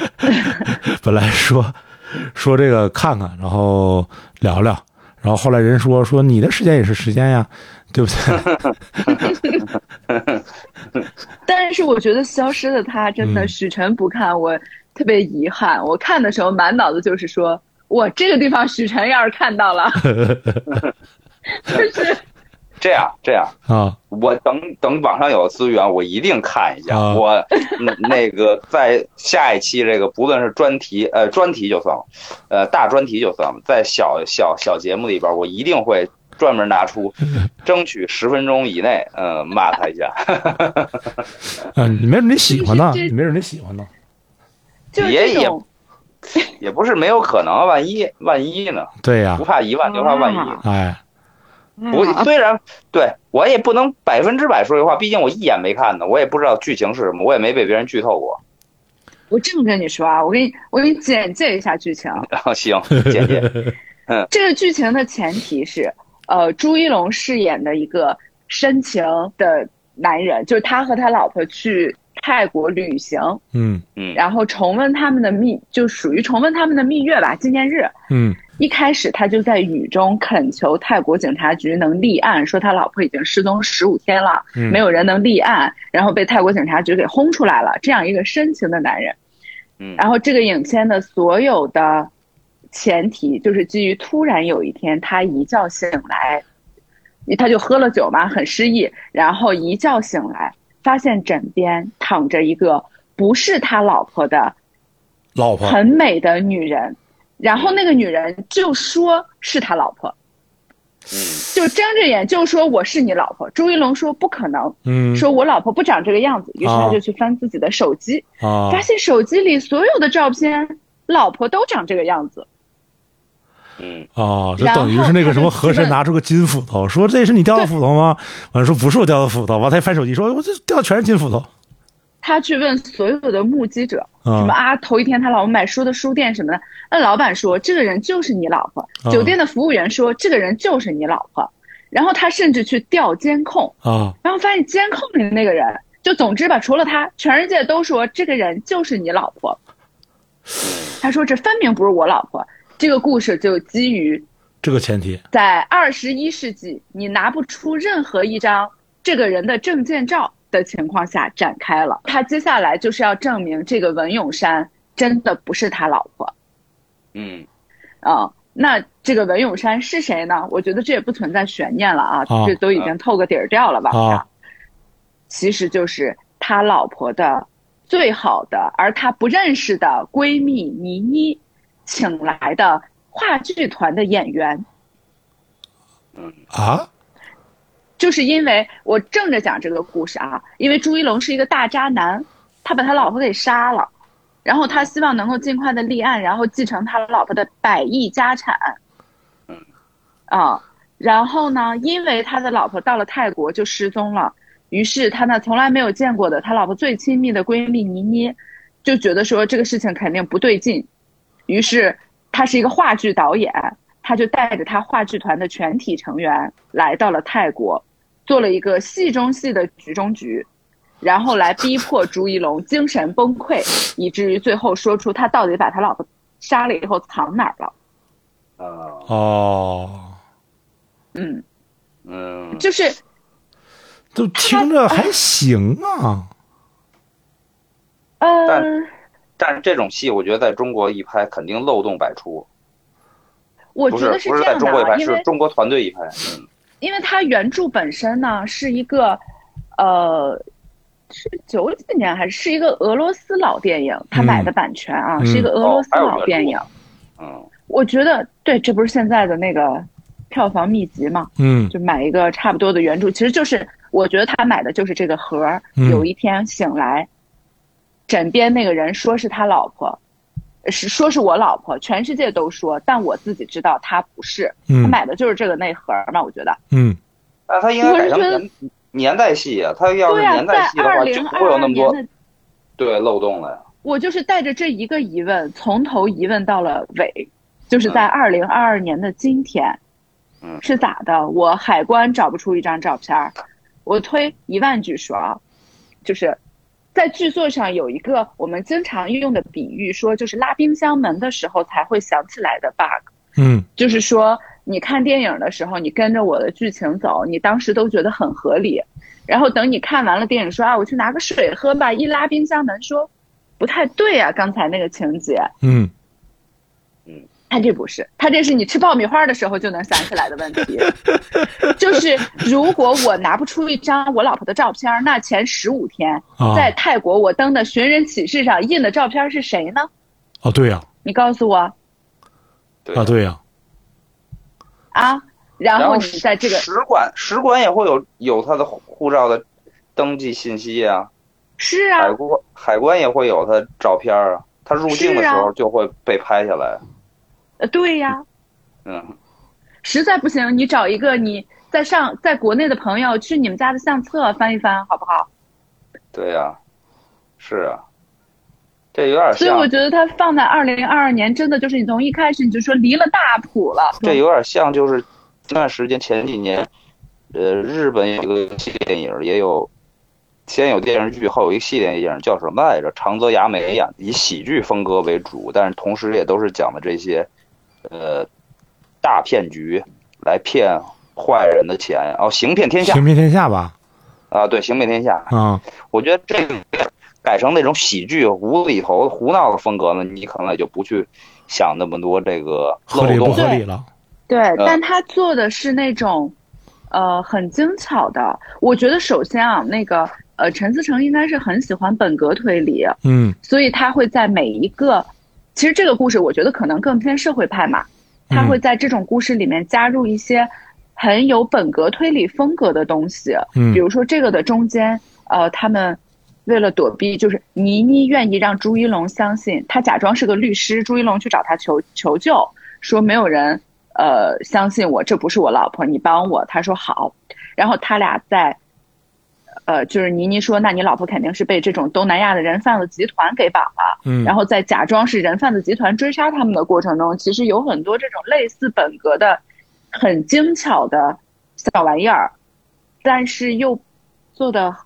本来说说这个看看，然后聊聊，然后后来人说说你的时间也是时间呀，对不对？但是我觉得消失的他真的许晨不看我。特别遗憾，我看的时候满脑子就是说，我这个地方许晨要是看到了，就是这样这样啊。我等等网上有资源，我一定看一下。我那那个在下一期这个不论是专题呃专题就算了，呃大专题就算了，在小小小节目里边，我一定会专门拿出，争取十分钟以内，嗯，骂他一下。嗯，你没准你喜欢呢，你没准你喜欢呢。也也也不是没有可能，万一万一呢？对呀，不怕一万就怕万一。哎，不，虽然对我也不能百分之百说实话，毕竟我一眼没看呢，我也不知道剧情是什么，我也没被别人剧透过。我这么跟你说啊，我给你我给你简介一下剧情。行，简介。嗯，这个剧情的前提是，呃，朱一龙饰演的一个深情的男人，就是他和他老婆去。泰国旅行，嗯嗯，然后重温他们的蜜，就属于重温他们的蜜月吧，纪念日。嗯，一开始他就在雨中恳求泰国警察局能立案，说他老婆已经失踪十五天了，没有人能立案，然后被泰国警察局给轰出来了。这样一个深情的男人，嗯，然后这个影片的所有的前提就是基于突然有一天他一觉醒来，他就喝了酒嘛，很失忆，然后一觉醒来。发现枕边躺着一个不是他老婆的老婆，很美的女人，然后那个女人就说是他老婆，就睁着眼就说我是你老婆。朱一龙说不可能，嗯，说我老婆不长这个样子，于是他就去翻自己的手机，啊，发现手机里所有的照片，老婆都长这个样子。嗯哦，就等于是那个什么和珅拿出个金斧头，说这是你掉的斧头吗？完了说不是我掉的斧头，完他一翻手机说，我这掉的全是金斧头。他去问所有的目击者，什么啊，头一天他老婆买书的书店什么的，那老板说这个人就是你老婆，酒店的服务员说这个人就是你老婆，然后他甚至去调监控啊，然后发现监控里的那个人，就总之吧，除了他，全世界都说这个人就是你老婆。他说这分明不是我老婆。这个故事就基于这个前提，在二十一世纪，你拿不出任何一张这个人的证件照的情况下展开了。他接下来就是要证明这个文咏珊真的不是他老婆。嗯，啊，那这个文咏珊是谁呢？我觉得这也不存在悬念了啊，这都已经透个底儿掉了吧？啊，其实就是他老婆的最好的，而他不认识的闺蜜倪妮。请来的话剧团的演员，嗯啊，就是因为我正着讲这个故事啊，因为朱一龙是一个大渣男，他把他老婆给杀了，然后他希望能够尽快的立案，然后继承他老婆的百亿家产，嗯，啊，然后呢，因为他的老婆到了泰国就失踪了，于是他呢从来没有见过的他老婆最亲密的闺蜜倪妮，就觉得说这个事情肯定不对劲。于是，他是一个话剧导演，他就带着他话剧团的全体成员来到了泰国，做了一个戏中戏的局中局，然后来逼迫朱一龙精神崩溃，以至于最后说出他到底把他老婆杀了以后藏哪儿了。哦，嗯嗯，就是，就听着还行啊。嗯。但是这种戏，我觉得在中国一拍肯定漏洞百出。我觉得是不是在中国一拍，是中国团队一拍。嗯，因为它原著本身呢是一个，呃，是九几年还是是一个俄罗斯老电影，他买的版权啊，是一个俄罗斯老电影。嗯，我觉得对，这不是现在的那个票房秘籍嘛？嗯，就买一个差不多的原著，其实就是我觉得他买的就是这个盒儿。有一天醒来。枕边那个人说是他老婆，是说是我老婆，全世界都说，但我自己知道他不是。他买的就是这个内盒嘛，我觉得。嗯，那他应该改成年年代戏啊，他要是年代戏的话，就不会有那么多对漏洞了呀。我就是带着这一个疑问，从头疑问到了尾，就是在二零二二年的今天，嗯，是咋的？我海关找不出一张照片，我推一万句说啊，就是。在剧作上有一个我们经常用的比喻，说就是拉冰箱门的时候才会想起来的 bug。嗯，就是说你看电影的时候，你跟着我的剧情走，你当时都觉得很合理，然后等你看完了电影，说啊，我去拿个水喝吧，一拉冰箱门，说不太对啊，刚才那个情节。嗯。他这不是，他这是你吃爆米花的时候就能想起来的问题。就是如果我拿不出一张我老婆的照片，那前十五天在泰国我登的寻人启事上印的照片是谁呢？哦，对呀，你告诉我。啊，对呀。啊，然后你在这个使馆使馆也会有有他的护照的登记信息啊。是啊。海关海关也会有他照片啊，他入境的时候就会被拍下来。呃，对呀。嗯。实在不行，你找一个你在上在国内的朋友去你们家的相册翻一翻，好不好？对呀，是啊。这有点像，所以我觉得它放在二零二二年，真的就是你从一开始你就说离了大谱了。这有点像，就是那段时间前几年，呃，日本有一个电影，也有先有电视剧，后有一个系列电影，叫什么来着？长泽雅美演，以喜剧风格为主，但是同时也都是讲的这些，呃，大骗局来骗坏人的钱。哦，行骗天下，行骗天下吧？啊，对，行骗天下。啊，我觉得这个。改成那种喜剧无厘头胡闹的风格呢，你可能也就不去想那么多这个合理不合理了。对，但他做的是那种，呃，很精巧的。我觉得首先啊，那个呃，陈思诚应该是很喜欢本格推理，嗯，所以他会在每一个，其实这个故事我觉得可能更偏社会派嘛，他会在这种故事里面加入一些很有本格推理风格的东西，嗯，比如说这个的中间，呃，他们。为了躲避，就是倪妮愿意让朱一龙相信，他假装是个律师。朱一龙去找他求求救，说没有人呃相信我，这不是我老婆，你帮我。他说好，然后他俩在，呃，就是倪妮说，那你老婆肯定是被这种东南亚的人贩子集团给绑了。嗯，然后在假装是人贩子集团追杀他们的过程中，其实有很多这种类似本格的、很精巧的小玩意儿，但是又做的。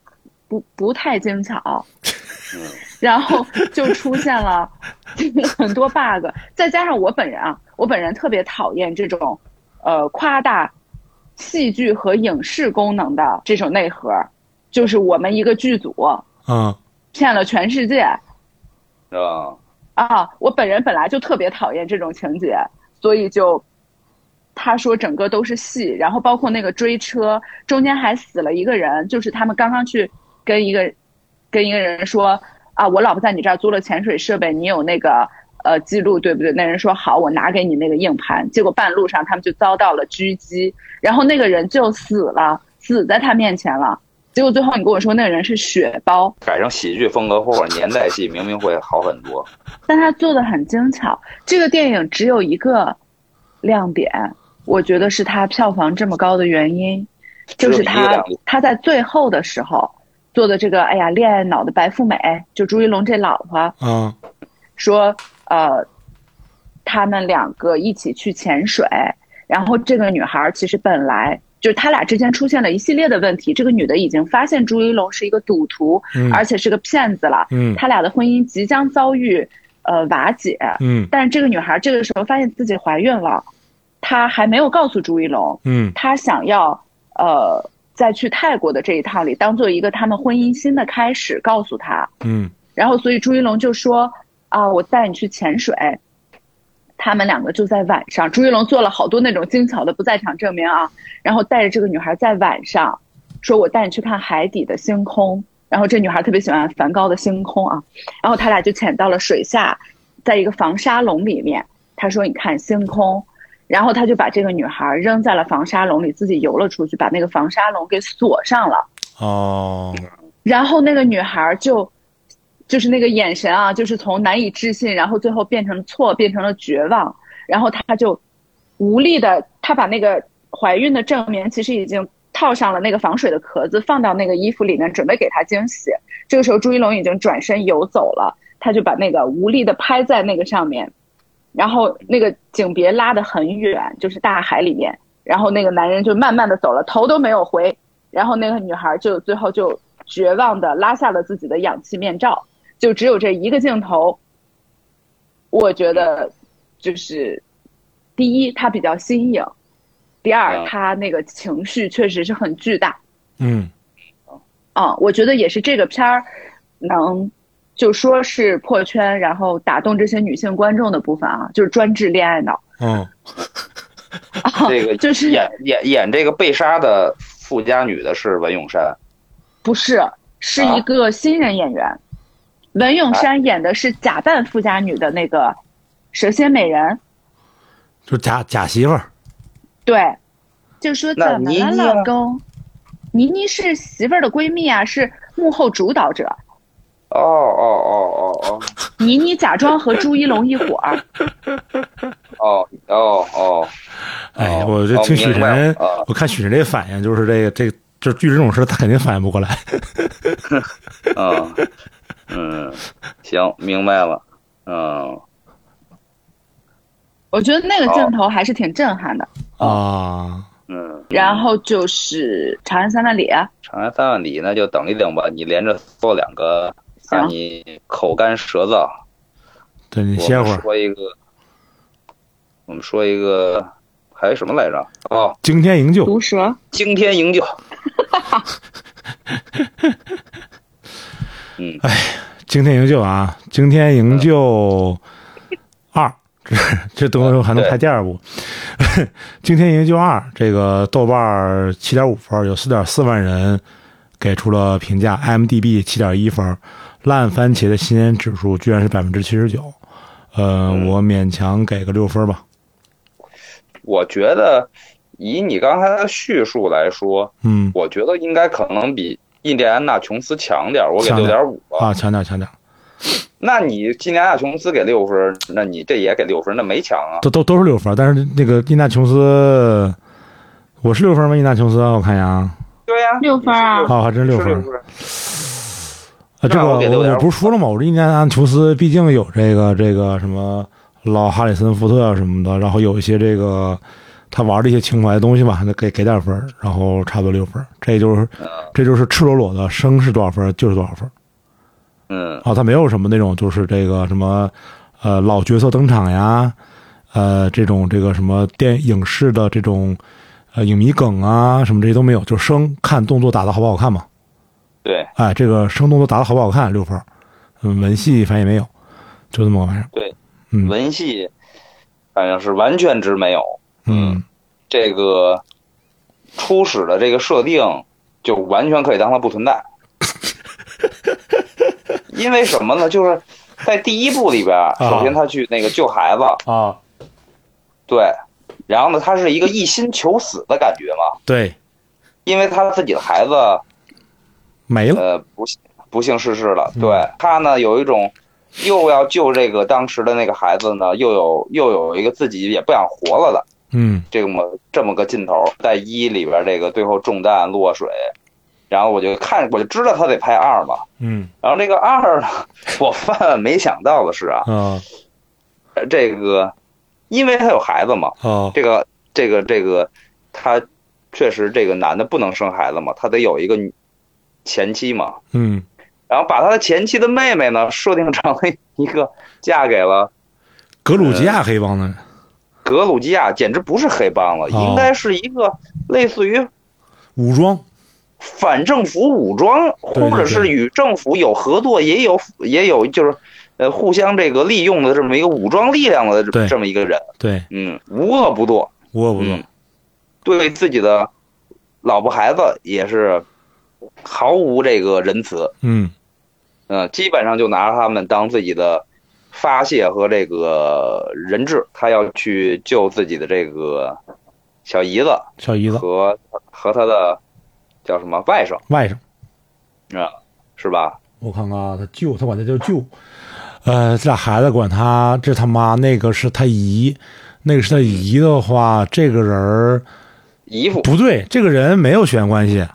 不不太精巧，然后就出现了很多 bug，再加上我本人啊，我本人特别讨厌这种呃夸大戏剧和影视功能的这种内核，就是我们一个剧组嗯骗了全世界啊啊！我本人本来就特别讨厌这种情节，所以就他说整个都是戏，然后包括那个追车中间还死了一个人，就是他们刚刚去。跟一个跟一个人说啊，我老婆在你这儿租了潜水设备，你有那个呃记录对不对？那人说好，我拿给你那个硬盘。结果半路上他们就遭到了狙击，然后那个人就死了，死在他面前了。结果最后你跟我说那个人是血包，改成喜剧风格或者年代戏，明明会好很多。但他做的很精巧。这个电影只有一个亮点，我觉得是他票房这么高的原因，就是他他在最后的时候。做的这个，哎呀，恋爱脑的白富美，就朱一龙这老婆，嗯，说，呃，他们两个一起去潜水，然后这个女孩其实本来就是他俩之间出现了一系列的问题，这个女的已经发现朱一龙是一个赌徒，而且是个骗子了，嗯，他俩的婚姻即将遭遇呃瓦解，嗯，但是这个女孩这个时候发现自己怀孕了，她还没有告诉朱一龙，嗯，她想要呃。在去泰国的这一趟里，当做一个他们婚姻新的开始，告诉他，嗯，然后所以朱一龙就说啊，我带你去潜水。他们两个就在晚上，朱一龙做了好多那种精巧的不在场证明啊，然后带着这个女孩在晚上，说我带你去看海底的星空。然后这女孩特别喜欢梵高的星空啊，然后他俩就潜到了水下，在一个防沙笼里面，他说你看星空。然后他就把这个女孩扔在了防沙笼里，自己游了出去，把那个防沙笼给锁上了。哦。然后那个女孩就，就是那个眼神啊，就是从难以置信，然后最后变成错，变成了绝望。然后她就无力的，她把那个怀孕的证明其实已经套上了那个防水的壳子，放到那个衣服里面，准备给她惊喜。这个时候朱一龙已经转身游走了，他就把那个无力的拍在那个上面。然后那个景别拉得很远，就是大海里面。然后那个男人就慢慢的走了，头都没有回。然后那个女孩就最后就绝望的拉下了自己的氧气面罩，就只有这一个镜头。我觉得就是第一，它比较新颖；第二，它那个情绪确实是很巨大。嗯，啊，我觉得也是这个片儿能。就说是破圈，然后打动这些女性观众的部分啊，就是专治恋爱脑。嗯，这个就是演演演这个被杀的富家女的是文咏珊，不是，是一个新人演员。文咏珊演的是假扮富家女的那个蛇蝎美人，就假假媳妇儿。对，就说怎么了，老公？倪妮是媳妇儿的闺蜜啊，是幕后主导者。哦哦哦哦哦！倪妮假装和朱一龙一伙儿。哦哦哦！哎，我就听许晨，我看许晨这反应，就是这个这，就遇这种事他肯定反应不过来。嗯 嗯，行，明白了。嗯，我觉得那个镜头还是挺震撼的啊。嗯，然后就是《长安三万里》。《长安三万里》那就等一等吧，你连着做两个。让你口干舌燥，对你歇会儿。说一个，我们说一个，还有什么来着？哦，惊天营救，毒蛇，惊天营救。嗯，哎，惊天营救啊，惊天营救二，这这等会儿还能拍第二部。惊天营救二，这个豆瓣七点五分，有四点四万人给出了评价，IMDB 七点一分。烂番茄的新鲜指数居然是百分之七十九，呃，我勉强给个六分吧。我觉得以你刚才的叙述来说，嗯，我觉得应该可能比印第安纳琼斯强点我给六点五啊，强点强点那你印第安纳琼斯给六分，那你这也给六分，那没强啊？都都都是六分，但是那个印第安琼斯，我是六分吗？印第安琼斯，我看一下啊。对呀，六分啊。哦，还真六分。啊这个我我不是说了吗？我这印第安琼斯毕竟有这个这个什么老哈里森福特什么的，然后有一些这个他玩的一些情怀的东西吧，那给给点分，然后差不多六分。这就是这就是赤裸裸的生是多少分就是多少分。嗯，啊，他没有什么那种就是这个什么呃老角色登场呀，呃这种这个什么电影视的这种呃影迷梗啊什么这些都没有，就生看动作打的好不好看嘛。对，哎，这个生动作打的好不好看？六分，嗯，文戏反正也没有，就这么个玩意儿。对，嗯，文戏反正是完全值没有。嗯，这个初始的这个设定就完全可以当它不存在。因为什么呢？就是在第一部里边，首先他去那个救孩子啊，对，然后呢，他是一个一心求死的感觉嘛。对，因为他自己的孩子。没了，呃，不幸不幸逝世了。对他呢，有一种又要救这个当时的那个孩子呢，又有又有一个自己也不想活了的，嗯，这么这么个劲头，在一里边这个最后中弹落水，然后我就看我就知道他得拍二嘛，嗯，然后这个二呢，我万万没想到的是啊，啊，这个因为他有孩子嘛，哦，这个这个这个他确实这个男的不能生孩子嘛，他得有一个女。前妻嘛，嗯，然后把他的前妻的妹妹呢设定成了一个嫁给了格鲁吉亚黑帮的，格鲁吉亚简直不是黑帮了，应该是一个类似于武装、反政府武装，或者是与政府有合作，也有也有就是呃互相这个利用的这么一个武装力量的这么一个人，对，嗯，无恶不作，无恶不作，对自己的老婆孩子也是。毫无这个仁慈，嗯，嗯，基本上就拿他们当自己的发泄和这个人质。他要去救自己的这个小姨子，小姨子。和和他的叫什么外甥，外甥，啊，是吧？我看看啊，他舅，他管他叫舅，呃，这俩孩子管他这他妈，那个是他姨，那个是他姨的话，这个人儿姨父不对，这个人没有血缘关系。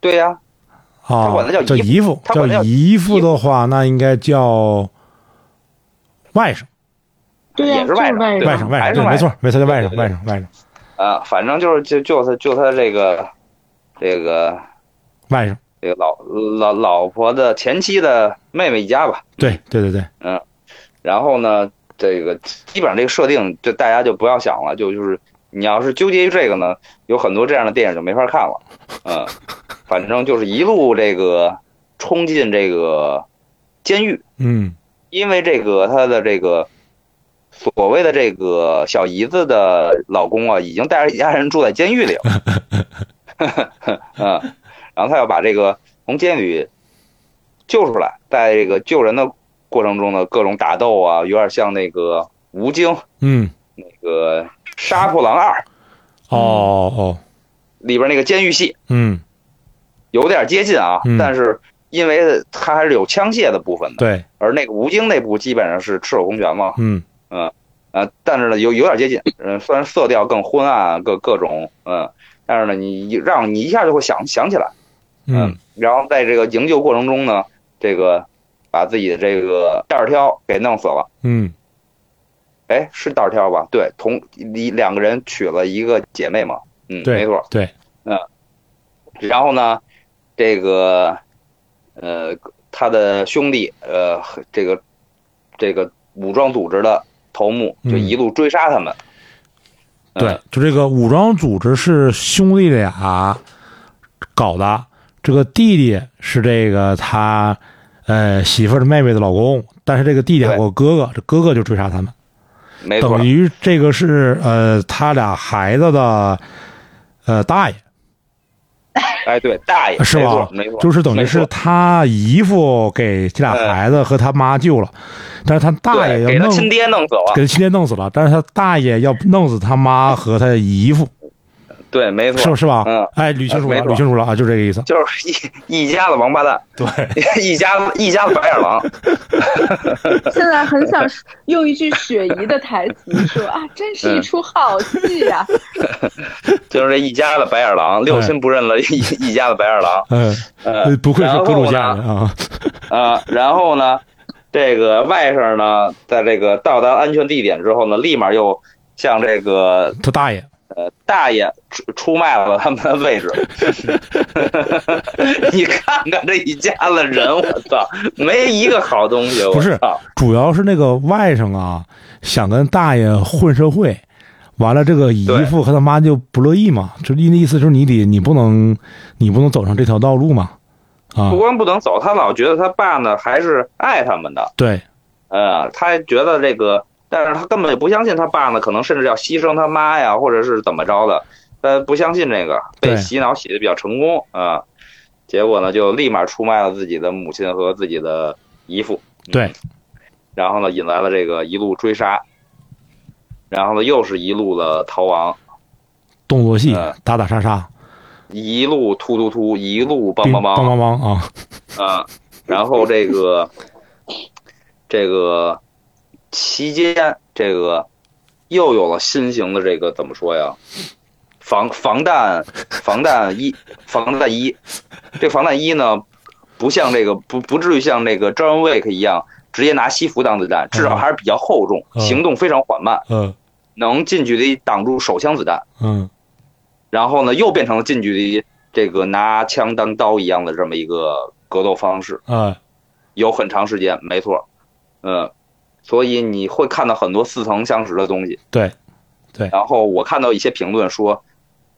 对呀，啊，他管他叫姨父，叫姨父的话，那应该叫外甥，对也是外甥，外甥，外甥，没错，没错，叫外甥，外甥，外甥。啊，反正就是就就他就他这个这个外甥，这个老老老婆的前妻的妹妹一家吧。对对对对，嗯，然后呢，这个基本上这个设定，就大家就不要想了，就就是。你要是纠结于这个呢，有很多这样的电影就没法看了，嗯，反正就是一路这个冲进这个监狱，嗯，因为这个他的这个所谓的这个小姨子的老公啊，已经带着一家人住在监狱里了，嗯，然后他要把这个从监狱救出来，在这个救人的过程中呢，各种打斗啊，有点像那个吴京，嗯，那个。杀破狼二，哦哦，里边那个监狱戏，嗯，有点接近啊，但是因为它还是有枪械的部分的，对，而那个吴京那部基本上是赤手空拳嘛，嗯嗯呃，但是呢有有点接近，嗯，虽然色调更昏暗，各各种嗯，但是呢你让你一下就会想想起来，嗯，然后在这个营救过程中呢，这个把自己的这个袋儿挑给弄死了，嗯。哎，是道挑吧？对，同一两个人娶了一个姐妹嘛？嗯，没错，对，嗯，然后呢，这个，呃，他的兄弟，呃，这个，这个武装组织的头目就一路追杀他们。对，就这个武装组织是兄弟俩搞的，这个弟弟是这个他，呃，媳妇的妹妹的老公，但是这个弟弟还有个哥哥，这哥哥就追杀他们。等于这个是呃，他俩孩子的呃大爷，哎，对，大爷是吧？没错，就是等于是他姨父给这俩孩子和他妈救了，但是他大爷要给他亲爹弄死了，给他亲爹弄死了，但是他大爷要弄死他妈和他姨父。对，没错，是是吧？嗯，哎，捋清楚了，捋清楚了啊，就这个意思，就是一一家子王八蛋，对，一家子一家子白眼狼。现在很想用一句雪姨的台词说啊，真是一出好戏呀。就是这一家子白眼狼，六亲不认了，一一家子白眼狼。嗯嗯，不愧是格鲁家人啊。啊，然后呢，这个外甥呢，在这个到达安全地点之后呢，立马又向这个他大爷。呃，大爷出出卖了他们的位置，你看看这一家子人，我操，没一个好东西。不是，主要是那个外甥啊，想跟大爷混社会，完了这个姨父和他妈就不乐意嘛，就意思就是你得你不能你不能走上这条道路嘛，啊，不光不能走，他老觉得他爸呢还是爱他们的，对，呃，他觉得这个。但是他根本就不相信他爸呢，可能甚至要牺牲他妈呀，或者是怎么着的，他不相信这个，被洗脑洗的比较成功啊，结果呢就立马出卖了自己的母亲和自己的姨父，对，然后呢引来了这个一路追杀，然后呢又是一路的逃亡，动作戏打打杀杀，一路突突突，一路梆梆梆梆梆梆啊啊，然后这个 这个。期间，这个又有了新型的这个怎么说呀？防防弹防弹衣防弹衣，这防弹衣呢，不像这个不不至于像这个 John Wick 一样直接拿西服当子弹，至少还是比较厚重，行动非常缓慢，嗯，能近距离挡住手枪子弹，嗯，然后呢，又变成了近距离这个拿枪当刀一样的这么一个格斗方式，嗯，有很长时间，没错，嗯。所以你会看到很多似曾相识的东西，对，对。然后我看到一些评论说，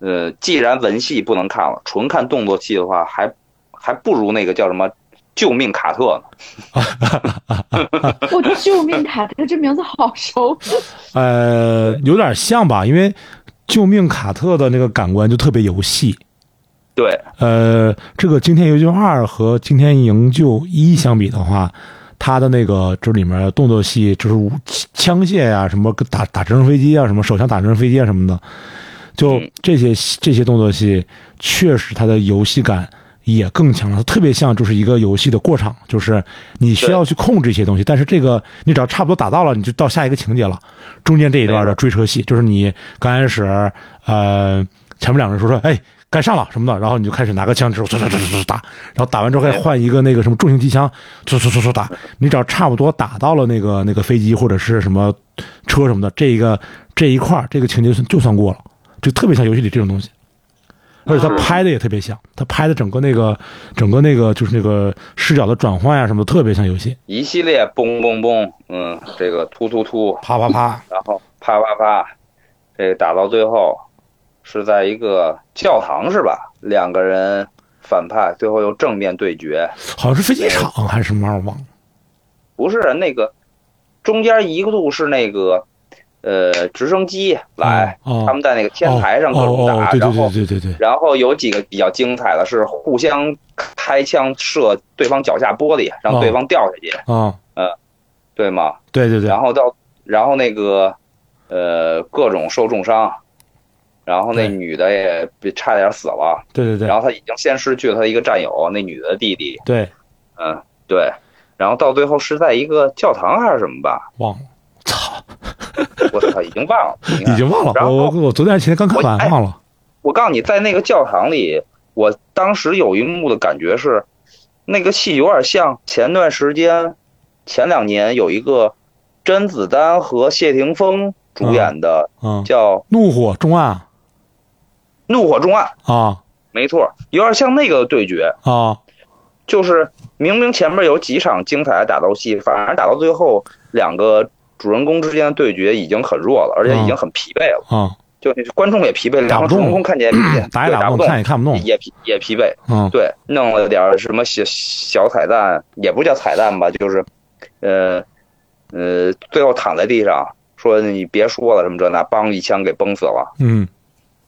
呃，既然文戏不能看了，纯看动作戏的话，还还不如那个叫什么《救命卡特》呢。我救命卡特这名字好熟。呃，有点像吧，因为《救命卡特》的那个感官就特别游戏。对。呃，这个《惊天营救二》和《惊天营救一》相比的话。他的那个这里面动作戏就是枪械呀，什么打打直升飞机啊，什么手枪打直升飞机啊什么的，就这些这些动作戏，确实他的游戏感也更强了。它特别像就是一个游戏的过场，就是你需要去控制一些东西，但是这个你只要差不多打到了，你就到下一个情节了。中间这一段的追车戏，就是你刚开始呃前面两个人说说哎。该上了什么的，然后你就开始拿个枪，之后唰唰唰唰打，然后打完之后再换一个那个什么重型机枪，唰唰唰唰打。你只要差不多打到了那个那个飞机或者是什么车什么的，这个这一块这个情节就算过了，就特别像游戏里这种东西。而且他拍的也特别像，他拍的整个那个整个那个就是那个视角的转换呀什么的，特别像游戏。一系列嘣嘣嘣，嗯，这个突突突，啪啪啪，然后啪啪啪，这个打到最后。是在一个教堂是吧？两个人反派最后又正面对决，好像是飞机场还是什么？我忘了。不是那个，中间一度是那个，呃，直升机来，他们在那个天台上各种打，然后对对对，然后有几个比较精彩的是互相开枪射对方脚下玻璃，让对方掉下去。啊，呃，对吗？对对对。然后到，然后那个，呃，各种受重伤。然后那女的也差点死了。对对对。然后他已经先失去了他一个战友，那女的弟弟。对，嗯，对。然后到最后是在一个教堂还是什么吧？忘了，操！我操，已经忘了，已经忘了。然后我我昨天前天刚看完，忘了。我告诉你，在那个教堂里，我当时有一幕的感觉是，那个戏有点像前段时间，前两年有一个甄子丹和谢霆锋主演的，嗯，叫《怒火重案》。怒火重案啊，没错，有点像那个对决啊，就是明明前面有几场精彩的打斗戏，反而打到最后，两个主人公之间的对决已经很弱了，而且已经很疲惫了啊。就观众也疲惫，两个主人公看起来打也打不动，看也看不动，也疲也疲惫。嗯，对，弄了点什么小小彩蛋，也不叫彩蛋吧，就是，呃，呃，最后躺在地上说你别说了什么这那，梆一枪给崩死了。嗯。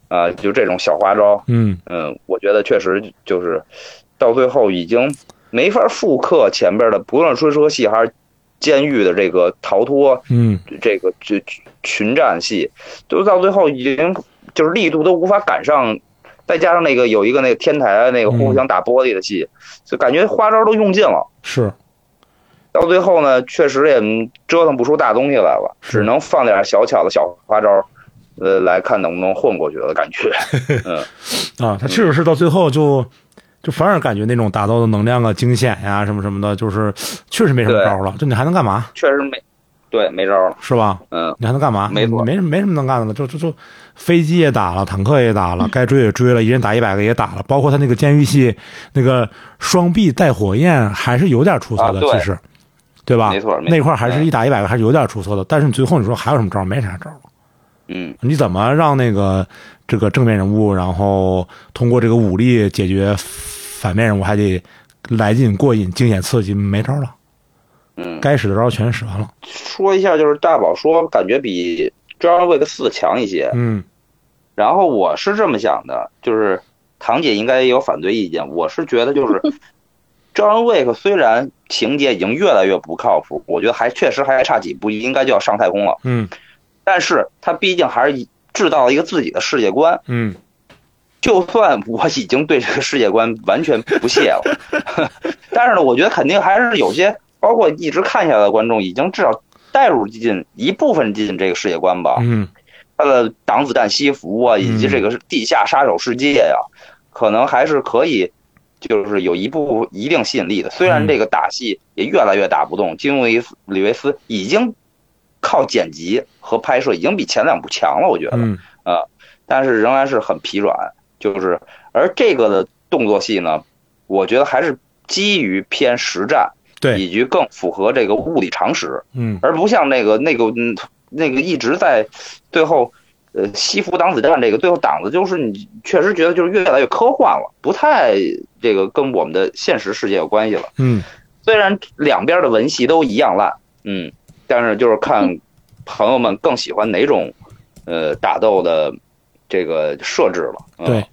啊，就这种小花招，嗯嗯，我觉得确实就是到最后已经没法复刻前边的，不论追车戏还是监狱的这个逃脱，嗯，这个群群战戏，都到最后已经就是力度都无法赶上，再加上那个有一个那个天台那个互相打玻璃的戏，就感觉花招都用尽了。是，到最后呢，确实也折腾不出大东西来了，只能放点小巧的小花招。呃，来看能不能混过去的感觉，嗯，啊，他确实是到最后就就反而感觉那种打斗的能量啊、惊险呀什么什么的，就是确实没什么招了。就你还能干嘛？确实没，对，没招了，是吧？嗯，你还能干嘛？没没没什么能干的了，就就就飞机也打了，坦克也打了，该追也追了，一人打一百个也打了，包括他那个监狱系，那个双臂带火焰还是有点出色的，其实，对吧？没错，那块还是一打一百个还是有点出色的，但是你最后你说还有什么招？没啥招了。嗯，你怎么让那个这个正面人物，然后通过这个武力解决反面人物，还得来劲、过瘾、惊险、刺激，没招了。嗯，该使的招全使完了。说一下，就是大宝说感觉比《John Wick 四》强一些。嗯，然后我是这么想的，就是堂姐应该也有反对意见。我是觉得，就是 《John Wick》虽然情节已经越来越不靠谱，我觉得还确实还差几步，应该就要上太空了。嗯。但是他毕竟还是制造了一个自己的世界观，嗯，就算我已经对这个世界观完全不屑了，但是呢，我觉得肯定还是有些，包括一直看下来的观众，已经至少带入进一部分进这个世界观吧，嗯，他的挡子弹西服啊，以及这个地下杀手世界呀，可能还是可以，就是有一部一定吸引力的。虽然这个打戏也越来越打不动，金·维斯李维斯已经。靠剪辑和拍摄已经比前两部强了，我觉得，啊，但是仍然是很疲软。就是，而这个的动作戏呢，我觉得还是基于偏实战，对，以及更符合这个物理常识，嗯，而不像那个那个嗯那个一直在最后，呃，西服挡子弹这个最后挡的，就是你确实觉得就是越来越科幻了，不太这个跟我们的现实世界有关系了，嗯，虽然两边的文戏都一样烂，嗯。但是就是看朋友们更喜欢哪种呃打斗的这个设置了。对，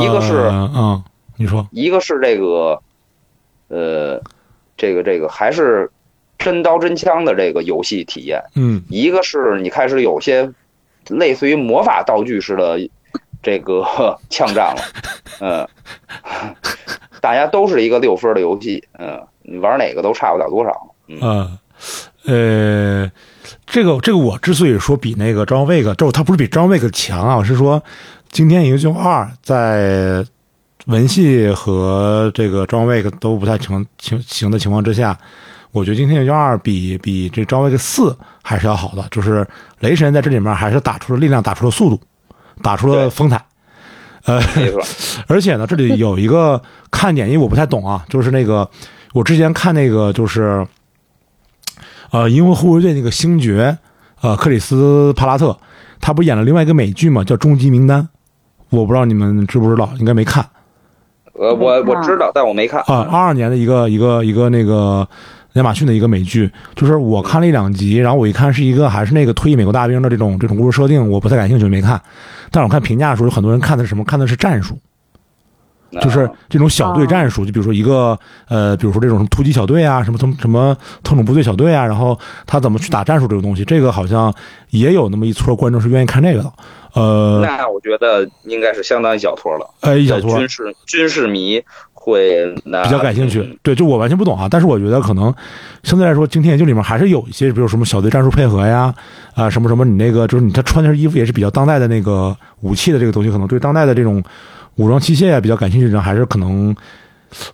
一个是嗯，你说，一个是这个呃这个这个还是真刀真枪的这个游戏体验。嗯，一个是你开始有些类似于魔法道具似的这个 枪战了。嗯，大家都是一个六分的游戏。嗯，你玩哪个都差不了多少。嗯。呃，这个这个我之所以说比那个张卫克，这他不是比张卫克强啊，是说，今天英雄二在文戏和这个张卫克都不太成情行的情况之下，我觉得今天英雄二比比这张卫克四还是要好的，就是雷神在这里面还是打出了力量，打出了速度，打出了风采。呃，而且呢，这里有一个看点，因为我不太懂啊，就是那个我之前看那个就是。呃，银河护卫队那个星爵，呃，克里斯帕拉特，他不演了另外一个美剧嘛，叫《终极名单》，我不知道你们知不知道，应该没看。呃，我我知道，但我没看。啊，二二年的一个一个一个那个亚马逊的一个美剧，就是我看了一两集，然后我一看是一个还是那个退役美国大兵的这种这种故事设定，我不太感兴趣，没看。但是我看评价的时候，有很多人看的是什么？看的是战术。就是这种小队战术，就比如说一个呃，比如说这种什么突击小队啊，什么什么什么特种部队小队啊，然后他怎么去打战术这个东西，这个好像也有那么一撮观众是愿意看这个的。呃，那我觉得应该是相当一小撮了。呃，一小撮军事军事迷会比较感兴趣。对，就我完全不懂啊，但是我觉得可能相对来说，惊天研究里面还是有一些，比如什么小队战术配合呀，啊，什么什么，你那个就是你他穿的衣服也是比较当代的那个武器的这个东西，可能对当代的这种。武装器械啊，比较感兴趣的人还是可能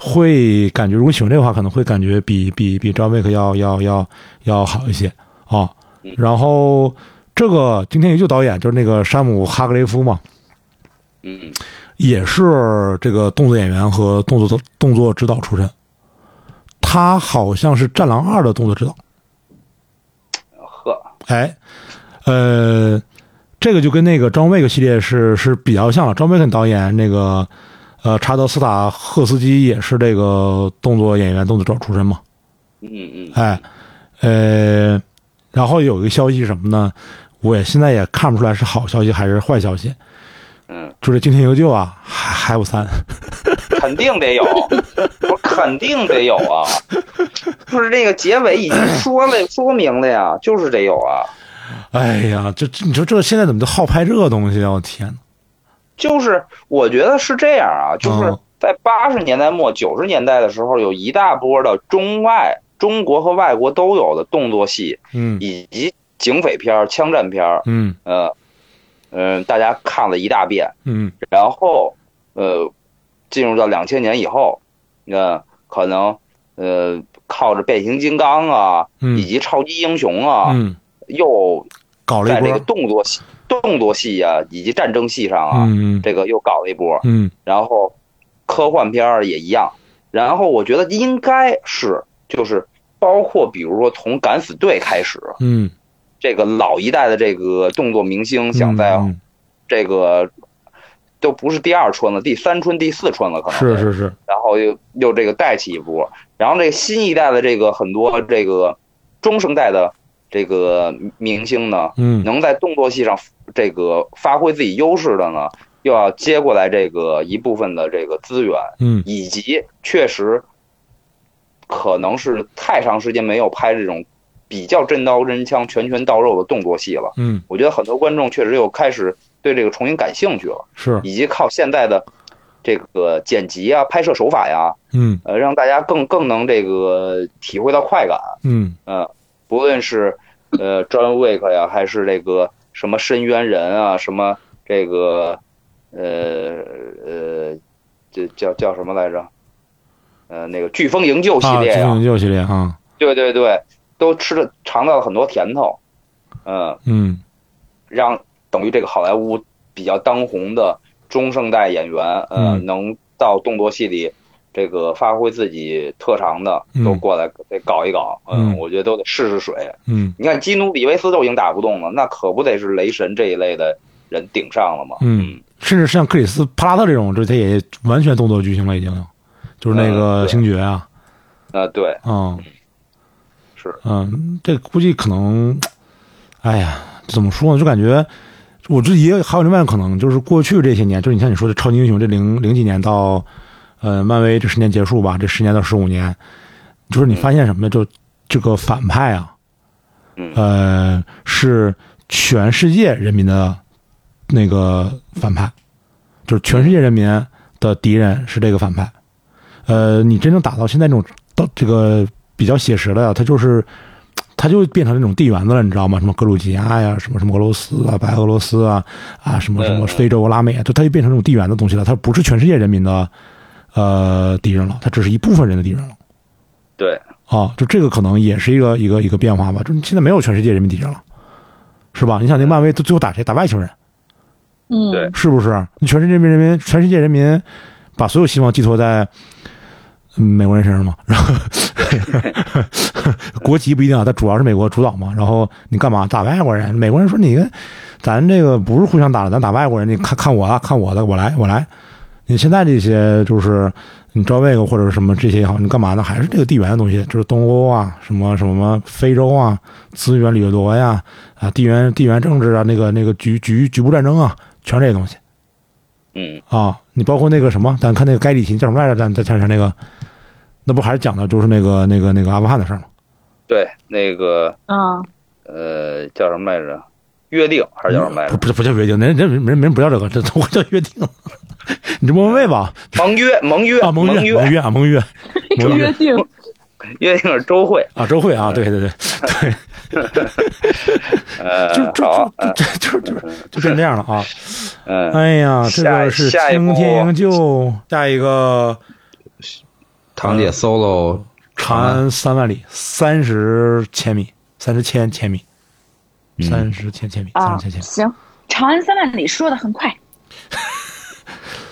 会感觉，如果喜欢这个话，可能会感觉比比比 John Wick 要要要要好一些啊。然后这个今天也就导演就是那个山姆哈格雷夫嘛，嗯，也是这个动作演员和动作动作指导出身，他好像是《战狼二》的动作指导。呵，哎，呃。这个就跟那个张卫克系列是是比较像，张卫克导演那个，呃，查德斯塔赫斯基也是这个动作演员、动作出身嘛。嗯嗯。哎，呃，然后有一个消息什么呢？我也现在也看不出来是好消息还是坏消息。嗯。就是《惊天营救》啊，还还有三。肯定得有，我肯定得有啊！就是这个结尾已经说了说明了呀，就是得有啊。哎呀，这这你说这现在怎么就好拍这东西啊？我天哪！就是我觉得是这样啊，就是在八十年代末九十年代的时候，有一大波的中外中国和外国都有的动作戏，嗯，以及警匪片、枪战片，嗯，呃，嗯，大家看了一大遍，嗯，然后呃，进入到两千年以后，呃，可能呃靠着变形金刚啊，以及超级英雄啊，嗯。又搞了在这个动作戏、动作戏啊，以及战争戏上啊，这个又搞了一波。嗯，然后科幻片儿也一样。然后我觉得应该是，就是包括比如说从敢死队开始，嗯，这个老一代的这个动作明星想在这个都不是第二春了，第三春、第四春了，可能是是是。然后又又这个带起一波，然后这新一代的这个很多这个中生代的。这个明星呢，嗯，能在动作戏上这个发挥自己优势的呢，又要接过来这个一部分的这个资源，嗯，以及确实可能是太长时间没有拍这种比较真刀真枪、拳拳到肉的动作戏了，嗯，我觉得很多观众确实又开始对这个重新感兴趣了，是，以及靠现在的这个剪辑啊、拍摄手法呀，嗯，呃，让大家更更能这个体会到快感，嗯，嗯。不论是，呃，John Wick 呀，还是这个什么深渊人啊，什么这个，呃呃，这叫叫什么来着？呃，那个飓风营救系列啊，飓风营救系列啊，对对对，都吃了尝到了很多甜头，嗯嗯，让等于这个好莱坞比较当红的中生代演员，呃，能到动作戏里。这个发挥自己特长的都过来得搞一搞，嗯，我觉得都得试试水，嗯，你看基努里维斯都已经打不动了，那可不得是雷神这一类的人顶上了吗？嗯，甚至像克里斯帕拉特这种，这他也完全动作巨星了，已经，就是那个星爵啊，啊对，嗯，是，嗯，这估计可能，哎呀，怎么说呢？就感觉我这也还有另外可能，就是过去这些年，就是你像你说的超级英雄，这零零几年到。呃，漫威这十年结束吧，这十年到十五年，就是你发现什么呢？就这个反派啊，呃，是全世界人民的那个反派，就是全世界人民的敌人是这个反派。呃，你真正打到现在这种到这个比较写实的，他就是他就变成那种地缘的了，你知道吗？什么格鲁吉亚呀，什么什么俄罗斯啊，白俄罗斯啊，啊，什么什么非洲、拉美啊，就他就变成这种地缘的东西了，他不是全世界人民的。呃，敌人了，他只是一部分人的敌人了。对，啊，就这个可能也是一个一个一个变化吧。就现在没有全世界人民敌人了，是吧？你想那漫威最后打谁？打外星人，嗯，对，是不是？你全世界人民人民，全世界人民把所有希望寄托在美国人身上嘛？然后国籍不一定啊，但主要是美国主导嘛。然后你干嘛打外国人？美国人说你咱这个不是互相打了，咱打外国人，你看看我啊，看我的，我来，我来。你现在这些就是你招这个或者什么这些也好，你干嘛呢？还是这个地缘的东西，就是东欧啊，什么什么非洲啊，资源掠夺呀，啊，地缘地缘政治啊，那个那个局局局部战争啊，全是这些东西。嗯啊，你包括那个什么，咱看那个该里奇叫什么来着？咱咱前前那个，那不还是讲的就是那个那个那个阿富汗的事吗？对，那个啊，呃，叫什么来着？约定还是叫什么来着？不是不叫约定，人人人人人不叫这个，这我叫约定。你这莫文蔚吧？盟约盟约啊盟约盟约啊 盟约，约定 约定是周会啊周会啊对对对对。呃，就就就就就就变这样了啊！嗯，哎呀，这个是青天营救，下一个堂姐 solo 长安三万里，三十千米，三十千千米，三十千千米，三十千千米。行，长安三万里说的很快。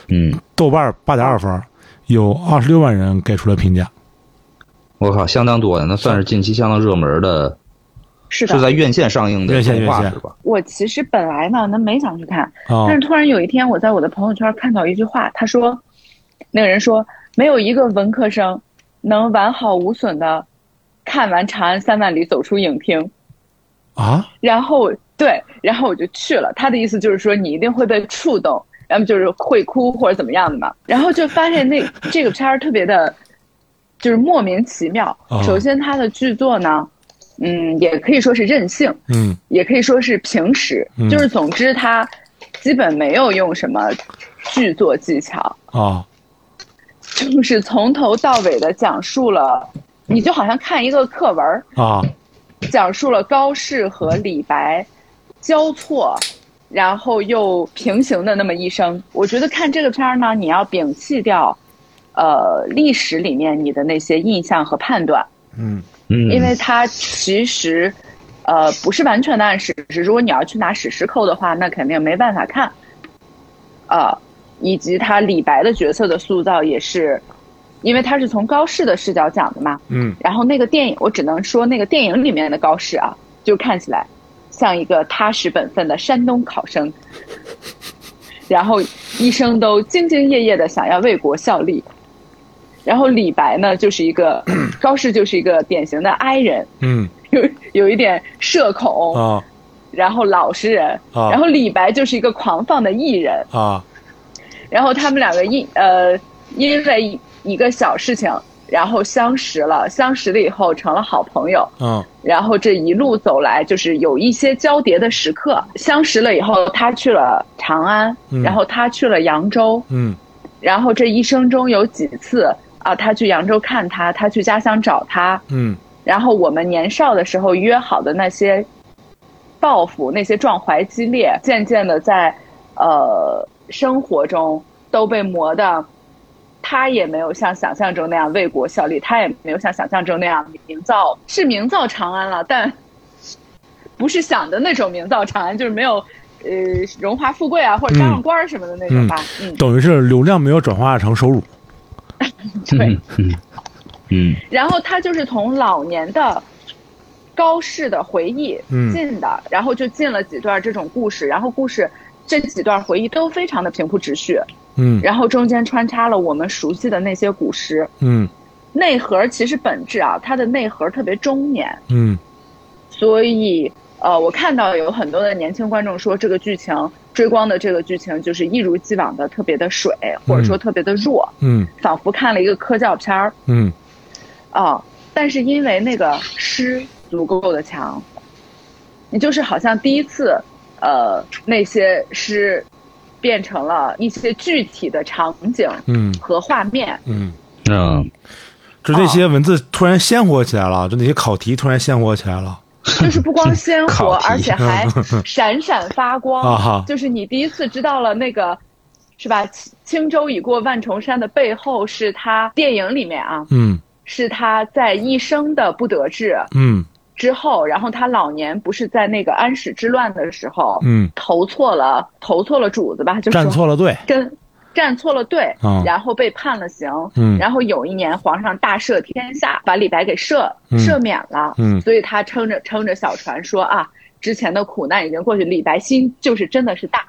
嗯，豆瓣八点二分，有二十六万人给出了评价。我靠，相当多的，那算是近期相当热门的。是是在院线上映的动画是吧？我其实本来呢，那没想去看，但是突然有一天，我在我的朋友圈看到一句话，他说，那个人说，没有一个文科生能完好无损的看完《长安三万里》走出影厅啊。然后对，然后我就去了。他的意思就是说，你一定会被触动，要么就是会哭或者怎么样的嘛。然后就发现那 这个片儿特别的，就是莫名其妙。首先，他的剧作呢。嗯，也可以说是任性，嗯，也可以说是平实，就是总之他基本没有用什么剧作技巧啊，就是从头到尾的讲述了，你就好像看一个课文啊，讲述了高适和李白交错，然后又平行的那么一生。我觉得看这个片儿呢，你要摒弃掉，呃，历史里面你的那些印象和判断，嗯嗯。因为它其实，呃，不是完全的按史实。如果你要去拿史实扣的话，那肯定没办法看。啊，以及他李白的角色的塑造也是，因为他是从高适的视角讲的嘛。嗯。然后那个电影，我只能说那个电影里面的高适啊，就看起来像一个踏实本分的山东考生，然后一生都兢兢业业的想要为国效力。然后李白呢，就是一个 高适，就是一个典型的 I 人，嗯，有有一点社恐。啊，然后老实人。啊，然后李白就是一个狂放的艺人。啊，然后他们两个因呃因为一个小事情，然后相识了，相识了以后成了好朋友，嗯，然后这一路走来就是有一些交叠的时刻，相识了以后他去了长安，然后他去了扬州，嗯，然后这一生中有几次。啊，他去扬州看他，他去家乡找他，嗯，然后我们年少的时候约好的那些抱负，那些壮怀激烈，渐渐的在呃生活中都被磨的，他也没有像想象中那样为国效力，他也没有像想象中那样名噪，是名噪长安了，但不是想的那种名噪长安，就是没有呃荣华富贵啊或者当上官什么的那种吧，嗯，等于是流量没有转化成收入。对，嗯，嗯，然后他就是从老年的高适的回忆进的，然后就进了几段这种故事，然后故事这几段回忆都非常的平铺直叙，嗯，然后中间穿插了我们熟悉的那些古诗，嗯，内核其实本质啊，它的内核特别中年，嗯，所以呃，我看到有很多的年轻观众说这个剧情。追光的这个剧情就是一如既往的特别的水，或者说特别的弱，嗯，仿佛看了一个科教片儿，嗯，啊，但是因为那个诗足够的强，你就是好像第一次，呃，那些诗变成了一些具体的场景，嗯，和画面，嗯嗯，就这些文字突然鲜活起来了，就那些考题突然鲜活起来了。就是不光鲜活，而且还 闪闪发光。就是你第一次知道了那个，是吧？轻舟已过万重山的背后是他电影里面啊，嗯，是他在一生的不得志，嗯，之后，然后他老年不是在那个安史之乱的时候，嗯，投错了，投错了主子吧，就站错了队，跟。站错了队，然后被判了刑，然后有一年皇上大赦天下，把李白给赦赦免了，所以他撑着撑着小船说啊，之前的苦难已经过去，李白心就是真的是大，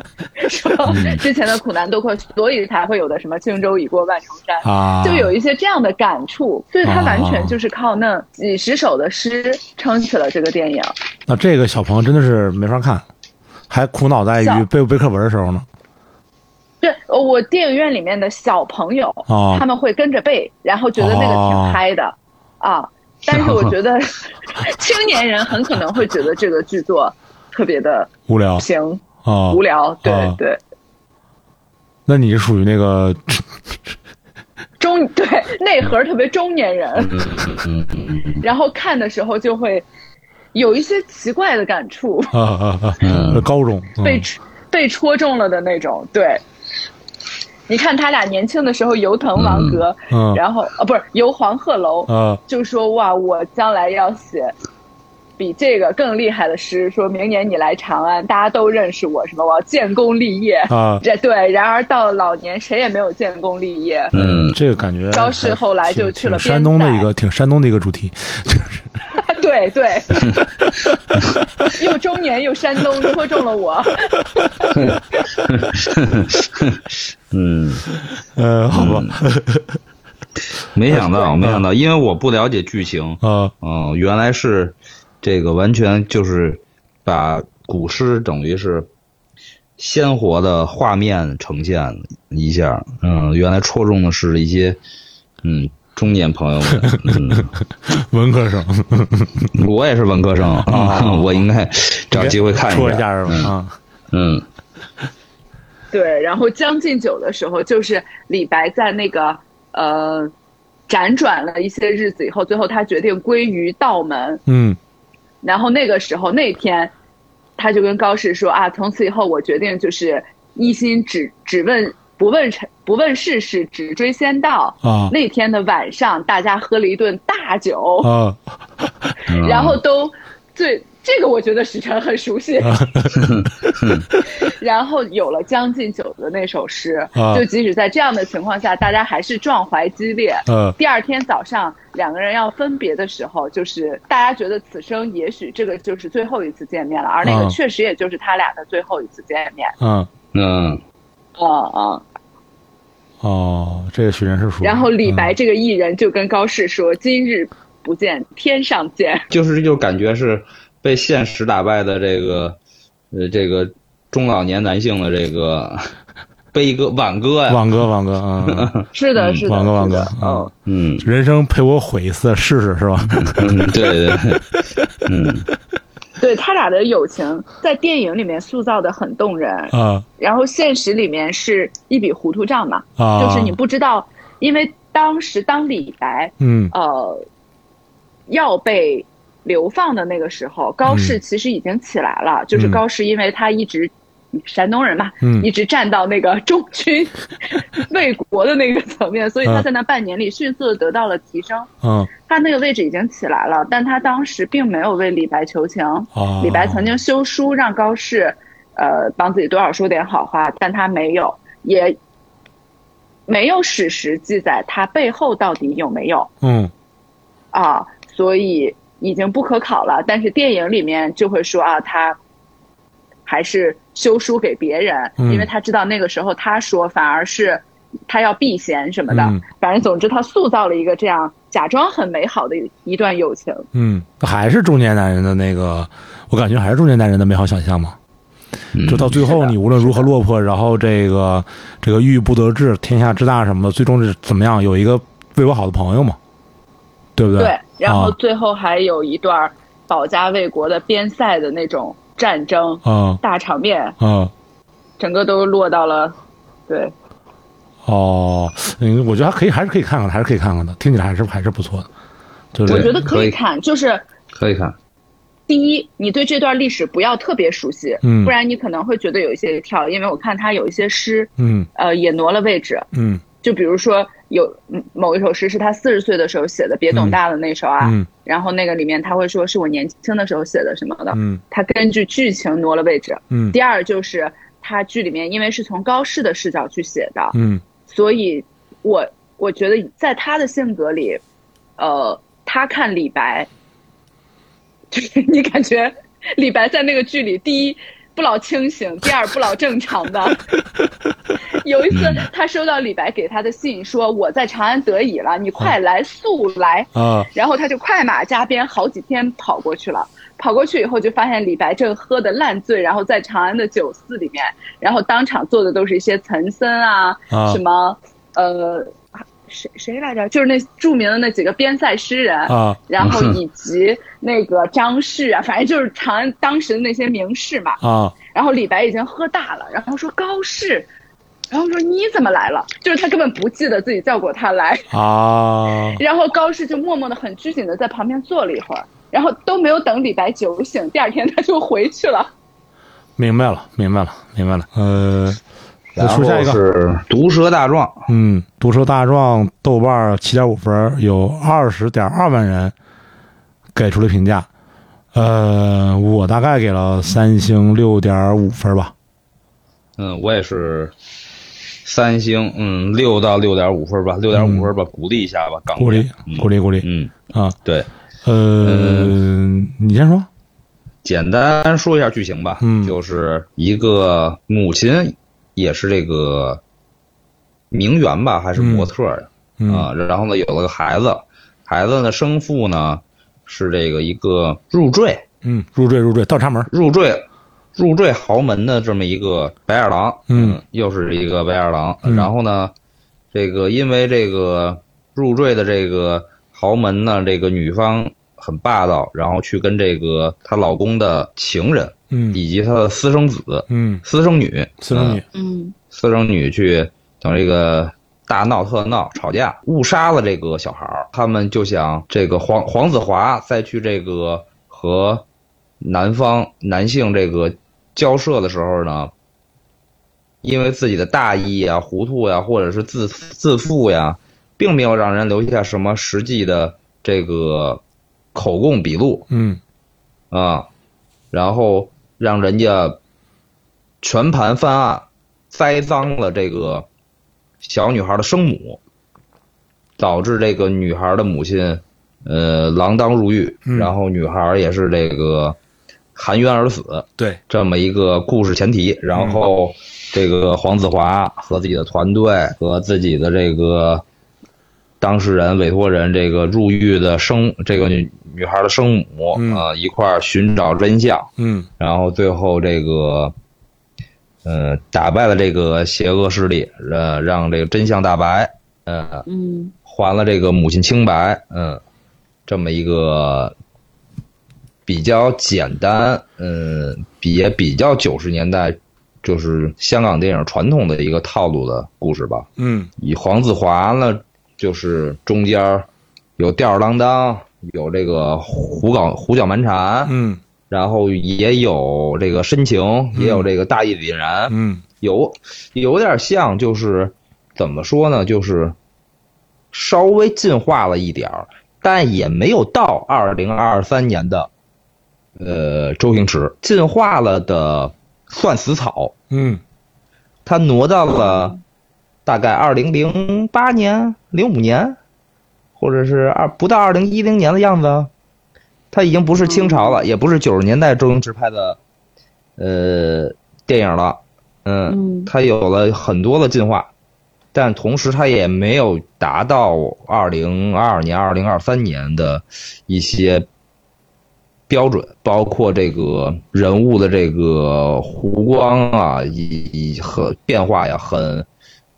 说之前的苦难都过，所以才会有的什么轻舟已过万重山，就有一些这样的感触，所以他完全就是靠那几十首的诗撑起了这个电影。那这个小朋友真的是没法看，还苦恼在于背不背课文的时候呢。对，我电影院里面的小朋友，他们会跟着背，然后觉得那个挺嗨的，啊，但是我觉得 青年人很可能会觉得这个剧作特别的无聊，行啊，无聊，对对。那你是属于那个 中对内核特别中年人，然后看的时候就会有一些奇怪的感触。啊啊啊！高中被被戳中了的那种，对。你看他俩年轻的时候游滕王阁，然后啊不是游黄鹤楼，就说哇我将来要写比这个更厉害的诗，说明年你来长安，大家都认识我什么我要建功立业啊，这对，然而到老年谁也没有建功立业，嗯，这个感觉高适后来就去了山东的一个挺山东的一个主题，对对，又中年又山东，戳中了我。嗯，呃，好吧。没想到，没想到，因为我不了解剧情啊，嗯，原来是这个完全就是把古诗等于是鲜活的画面呈现一下，嗯，原来戳中的是一些嗯中年朋友们，文科生，我也是文科生啊，我应该找机会看一下，是吧？嗯。对，然后《将进酒》的时候，就是李白在那个呃辗转了一些日子以后，最后他决定归于道门。嗯，然后那个时候那天，他就跟高适说啊，从此以后我决定就是一心只只问不问尘不问世事，只追仙道。啊，那天的晚上，大家喝了一顿大酒。啊，然后都醉。这个我觉得史晨很熟悉，然后有了《将进酒》的那首诗，就即使在这样的情况下，大家还是壮怀激烈。第二天早上两个人要分别的时候，就是大家觉得此生也许这个就是最后一次见面了，而那个确实也就是他俩的最后一次见面。嗯嗯，哦哦哦，这个许晨是熟。然后李白这个艺人就跟高适说：“今日不见，天上见。”就是就感觉是。被现实打败的这个，呃，这个中老年男性的这个悲歌挽歌呀，挽歌挽歌啊，是的，是的，挽歌挽歌啊，嗯，人生陪我毁一次试试是吧？对对，嗯，对他俩的友情在电影里面塑造的很动人啊，然后现实里面是一笔糊涂账嘛，啊，就是你不知道，因为当时当李白，嗯，呃，要被。流放的那个时候，高适其实已经起来了。就是高适，因为他一直山东人嘛，一直站到那个中军为国的那个层面，所以他在那半年里迅速的得到了提升。嗯，他那个位置已经起来了，但他当时并没有为李白求情。李白曾经修书让高适，呃，帮自己多少说点好话，但他没有，也没有史实记载他背后到底有没有。嗯，啊，所以。已经不可考了，但是电影里面就会说啊，他还是修书给别人，因为他知道那个时候他说反而是他要避嫌什么的。反正总之，他塑造了一个这样假装很美好的一段友情。嗯，还是中年男人的那个，我感觉还是中年男人的美好想象嘛。就到最后，你无论如何落魄，然后这个这个郁郁不得志，天下之大什么的，最终是怎么样？有一个为我好的朋友嘛。对不对？对，然后最后还有一段保家卫国的边塞的那种战争啊，大场面啊，整个都落到了，对。哦，嗯，我觉得还可以，还是可以看看，还是可以看看的，听起来还是还是不错的。就是我觉得可以。看，就是可以看。第一，你对这段历史不要特别熟悉，嗯，不然你可能会觉得有一些跳，因为我看他有一些诗，嗯，呃，也挪了位置，嗯，就比如说。有某一首诗是他四十岁的时候写的，别董大的那首啊。然后那个里面他会说是我年轻的时候写的什么的。嗯，他根据剧情挪了位置。嗯，第二就是他剧里面因为是从高适的视角去写的。嗯，所以我我觉得在他的性格里，呃，他看李白，就是你感觉李白在那个剧里，第一不老清醒，第二不老正常的。有一次，他收到李白给他的信，说我在长安得已了，你快来速来啊！然后他就快马加鞭，好几天跑过去了。跑过去以后，就发现李白正喝得烂醉，然后在长安的酒肆里面，然后当场坐的都是一些岑参啊，什么呃。谁谁来着？就是那著名的那几个边塞诗人啊，然后以及那个张氏啊，反正就是长安当时的那些名士嘛啊。然后李白已经喝大了，然后说高适，然后说你怎么来了？就是他根本不记得自己叫过他来啊。然后高适就默默的、很拘谨的在旁边坐了一会儿，然后都没有等李白酒醒，第二天他就回去了。明白了，明白了，明白了。呃。然后是毒舌大壮，嗯，毒舌大壮豆瓣七点五分，有二十点二万人给出了评价，呃，我大概给了三星六点五分吧。嗯，我也是三星，嗯，六到六点五分吧，六点五分吧，鼓励一下吧，鼓励，鼓励，鼓励，嗯。啊，对，呃，你先说，简单说一下剧情吧，嗯，就是一个母亲。也是这个名媛吧，还是模特呀？啊，然后呢，有了个孩子，孩子呢生父呢是这个一个入赘，嗯，入赘入赘倒插门，入赘入赘豪门的这么一个白眼狼，嗯，又是一个白眼狼。然后呢，这个因为这个入赘的这个豪门呢，这个女方很霸道，然后去跟这个她老公的情人。嗯，以及他的私生子，嗯，私生女，私生女，嗯，私生女去等这个大闹特闹，吵架，误杀了这个小孩儿。他们就想这个黄黄子华再去这个和男方男性这个交涉的时候呢，因为自己的大意啊、糊涂呀，或者是自自负呀，并没有让人留下什么实际的这个口供笔录，嗯，啊，然后。让人家全盘翻案，栽赃了这个小女孩的生母，导致这个女孩的母亲呃锒铛入狱，然后女孩也是这个含冤而死。对，这么一个故事前提，然后这个黄子华和自己的团队和自己的这个当事人委托人，这个入狱的生这个女。女孩的生母啊，一块儿寻找真相，嗯，然后最后这个，呃，打败了这个邪恶势力，呃，让这个真相大白，呃嗯，还了这个母亲清白，嗯，这么一个比较简单，嗯，也比较九十年代，就是香港电影传统的一个套路的故事吧，嗯，以黄子华呢，就是中间有吊儿郎当。有这个胡搞胡搅蛮缠，嗯，然后也有这个深情，也有这个大义凛然，嗯，有有点像，就是怎么说呢，就是稍微进化了一点儿，但也没有到二零二三年的，呃，周星驰。进化了的算死草，嗯，他挪到了大概二零零八年、零五年。或者是二不到二零一零年的样子，他已经不是清朝了，也不是九十年代周星驰拍的，呃，电影了。嗯，他有了很多的进化，但同时他也没有达到二零二二年、二零二三年的一些标准，包括这个人物的这个弧光啊，以和变化呀，很。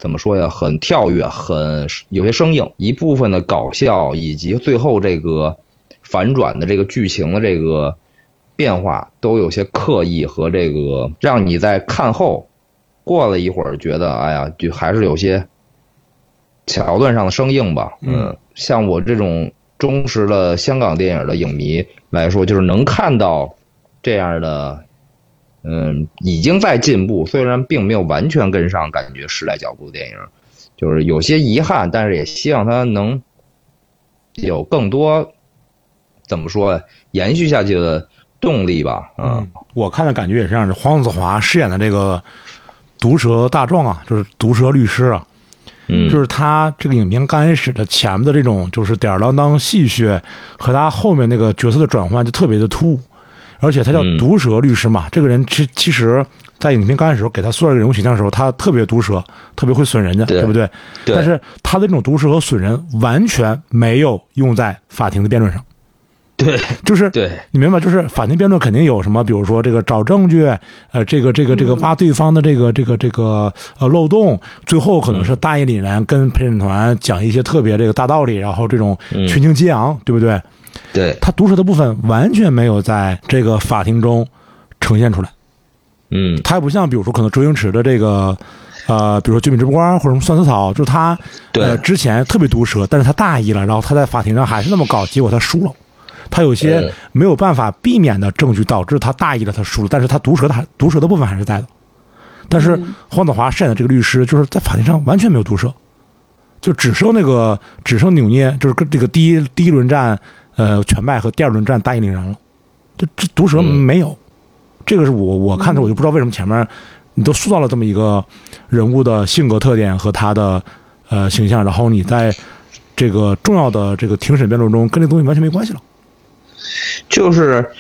怎么说呀？很跳跃，很有些生硬。一部分的搞笑，以及最后这个反转的这个剧情的这个变化，都有些刻意和这个让你在看后过了一会儿觉得，哎呀，就还是有些桥段上的生硬吧。嗯，像我这种忠实的香港电影的影迷来说，就是能看到这样的。嗯，已经在进步，虽然并没有完全跟上感觉时代脚步的电影，就是有些遗憾，但是也希望它能有更多怎么说延续下去的动力吧。嗯，我看的感觉也是这样，黄子华饰演的这个毒舌大壮啊，就是毒舌律师啊，嗯，就是他这个影片刚开始的前面的这种就是吊儿郎当戏谑，和他后面那个角色的转换就特别的突兀。而且他叫毒舌律师嘛，这个人其其实，在影片刚开始时候给他塑造人物形象的时候，他特别毒舌，特别会损人家，对不对？对。但是他的这种毒舌和损人完全没有用在法庭的辩论上。对，就是对，你明白？就是法庭辩论肯定有什么，比如说这个找证据，呃，这个这个这个挖对方的这个这个这个呃漏洞，最后可能是大义凛然跟陪审团讲一些特别这个大道理，然后这种群情激昂，对不对？对，他毒舌的部分完全没有在这个法庭中呈现出来。嗯，他也不像比如说可能周星驰的这个呃，比如说《绝命直播官》或者什么《算死草》，就是他对之前特别毒舌，但是他大意了，然后他在法庭上还是那么搞，结果他输了。他有些没有办法避免的证据导致他大意了，他输了，但是他毒舌的毒舌的部分还是在的。但是黄子华饰演的这个律师就是在法庭上完全没有毒舌，就只剩那个只剩扭捏，就是跟这个第一第一轮战呃全败和第二轮战大义凛然了，这这毒蛇没有。这个是我我看着我就不知道为什么前面你都塑造了这么一个人物的性格特点和他的呃形象，然后你在这个重要的这个庭审辩论中跟这东西完全没关系了。就是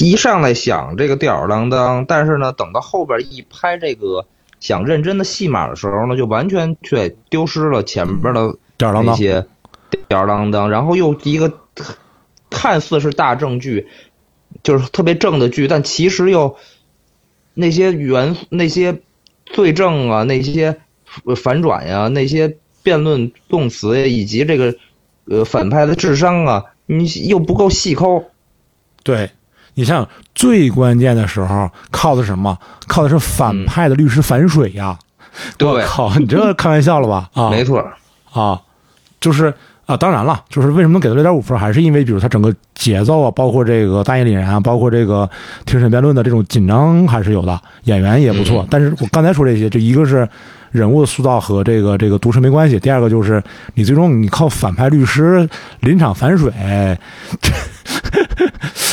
一上来想这个吊儿郎当，但是呢，等到后边一拍这个想认真的戏码的时候呢，就完全却丢失了前边的那些吊儿郎当，然后又一个看似是大正剧，就是特别正的剧，但其实又那些元那些罪证啊，那些反转呀，那些辩论动词呀，以及这个呃反派的智商啊。你又不够细抠，对，你像最关键的时候靠的什么？靠的是反派的律师反水呀！对，靠，你这开玩笑了吧？啊，没错，啊，就是啊，当然了，就是为什么能给到六点五分，还是因为比如他整个节奏啊，包括这个大义凛然啊，包括这个庭审辩论的这种紧张还是有的，演员也不错。但是我刚才说这些，就一个是。人物塑造和这个这个毒舌没关系。第二个就是你最终你靠反派律师临场反水，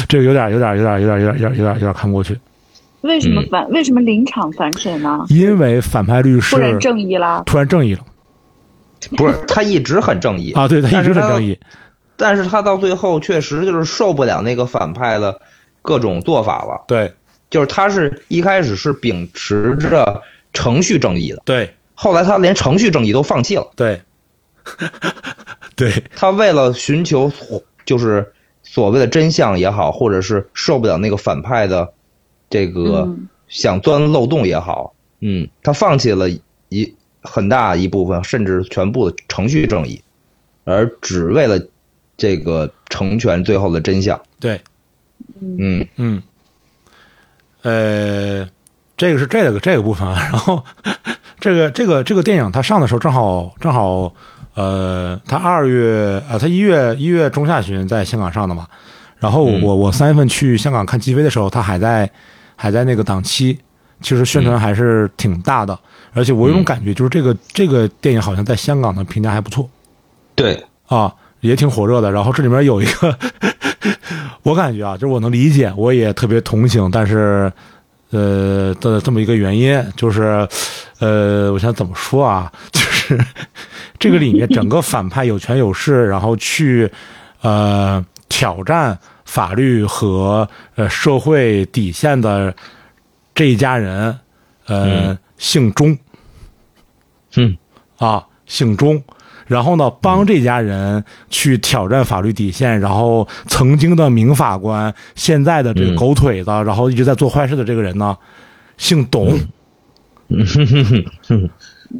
这个有点有点有点有点有点有点有点有点看不过去。为什么反为什么临场反水呢？因为反派律师突然正义了，突然正义了。不是他一直很正义啊，对他一直很正义，但是他到最后确实就是受不了那个反派的各种做法了。对，就是他是一开始是秉持着。程序正义的，对。后来他连程序正义都放弃了，对。对。他为了寻求就是所谓的真相也好，或者是受不了那个反派的这个想钻漏洞也好，嗯，他放弃了一很大一部分，甚至全部的程序正义，而只为了这个成全最后的真相。对。嗯嗯。呃。这个是这个这个部分，然后这个这个这个电影它上的时候正好正好，呃，它二月啊，它一月一月中下旬在香港上的嘛，然后我我三月份去香港看击飞的时候，它还在还在那个档期，其实宣传还是挺大的，而且我有种感觉，就是这个这个电影好像在香港的评价还不错，对啊，也挺火热的，然后这里面有一个，我感觉啊，就是我能理解，我也特别同情，但是。呃的这么一个原因，就是，呃，我想怎么说啊？就是这个里面整个反派有权有势，然后去呃挑战法律和呃社会底线的这一家人，呃，姓钟，嗯，啊，姓钟。然后呢，帮这家人去挑战法律底线，然后曾经的名法官，现在的这个狗腿子，然后一直在做坏事的这个人呢，姓董，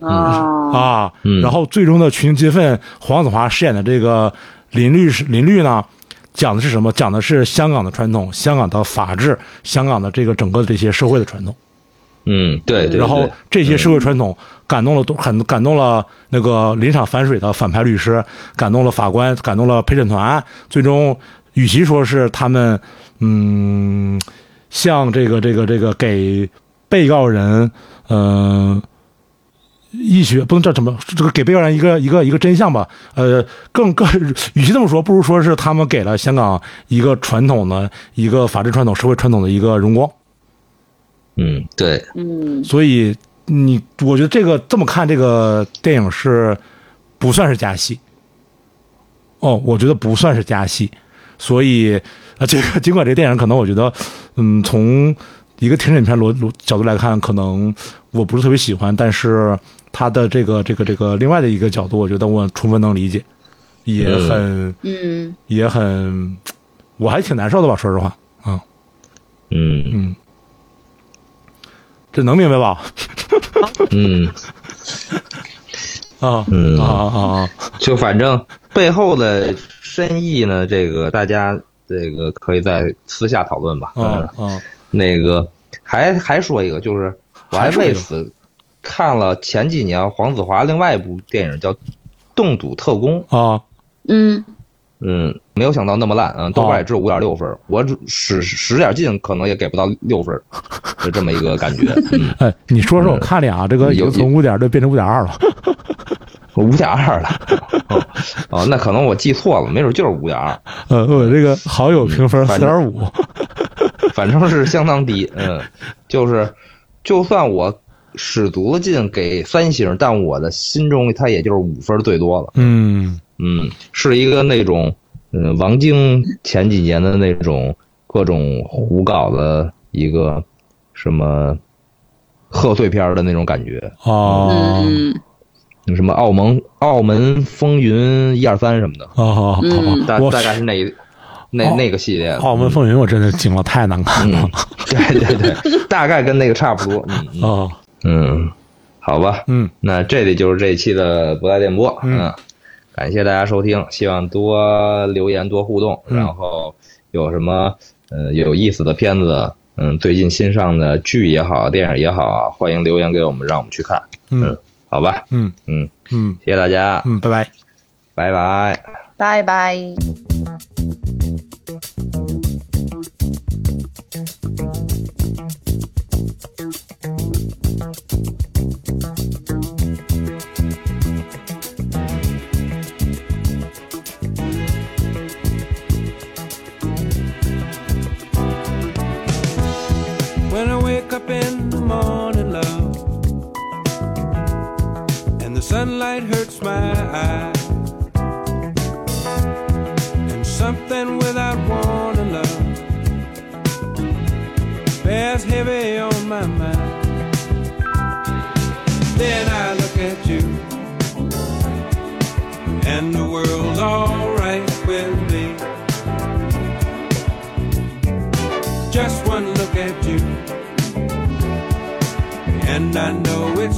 啊啊，然后最终的群情激愤，黄子华饰演的这个林律师林律呢，讲的是什么？讲的是香港的传统，香港的法治，香港的这个整个的这些社会的传统。嗯，对对。然后这些社会传统感动了都很感动了那个临场反水的反派律师，感动了法官，感动了陪审团。最终，与其说是他们，嗯，向这个这个这个给被告人，嗯，医学不能叫什么，这个给被告人一个一个一个真相吧。呃，更更，与其这么说，不如说是他们给了香港一个传统的一个法治传统、社会传统的一个荣光。嗯，对，嗯，所以你，我觉得这个这么看，这个电影是不算是加戏。哦，我觉得不算是加戏，所以，啊，这个尽管这个电影可能我觉得，嗯，从一个庭审片逻逻角度来看，可能我不是特别喜欢，但是他的这个这个这个另外的一个角度，我觉得我充分能理解，也很嗯，也很，我还挺难受的吧，说实话啊，嗯。嗯，这能明白吧？嗯。啊，嗯。啊啊啊！就反正背后的深意呢，这个大家这个可以在私下讨论吧。啊啊，那个还还说一个，就是我还为此看了前几年黄子华另外一部电影叫《冻赌特工》啊，嗯。嗯，没有想到那么烂，嗯，豆瓣也只有五点六分，我使使点劲可能也给不到六分，就这么一个感觉。哎，你说说我看俩，这个有从五点就变成五点二了。五点二了，哦，那可能我记错了，没准就是五点二。呃，我这个好友评分四点五，反正是相当低。嗯，就是，就算我使足了劲给三星，但我的心中它也就是五分最多了。嗯嗯，是一个那种，嗯，王晶前几年的那种各种胡搞的一个什么贺岁片的那种感觉。哦。什么澳门澳门风云一二三什么的哦，大大概是那那那个系列。澳门风云我真的惊了，太难看了。对对对，大概跟那个差不多。嗯哦，嗯，好吧，嗯，那这里就是这一期的不带电波。嗯，感谢大家收听，希望多留言多互动，然后有什么呃有意思的片子，嗯，最近新上的剧也好，电影也好，欢迎留言给我们，让我们去看。嗯。好吧，嗯。嗯。嗯，谢谢大家，嗯，拜拜，拜拜，拜拜。I know it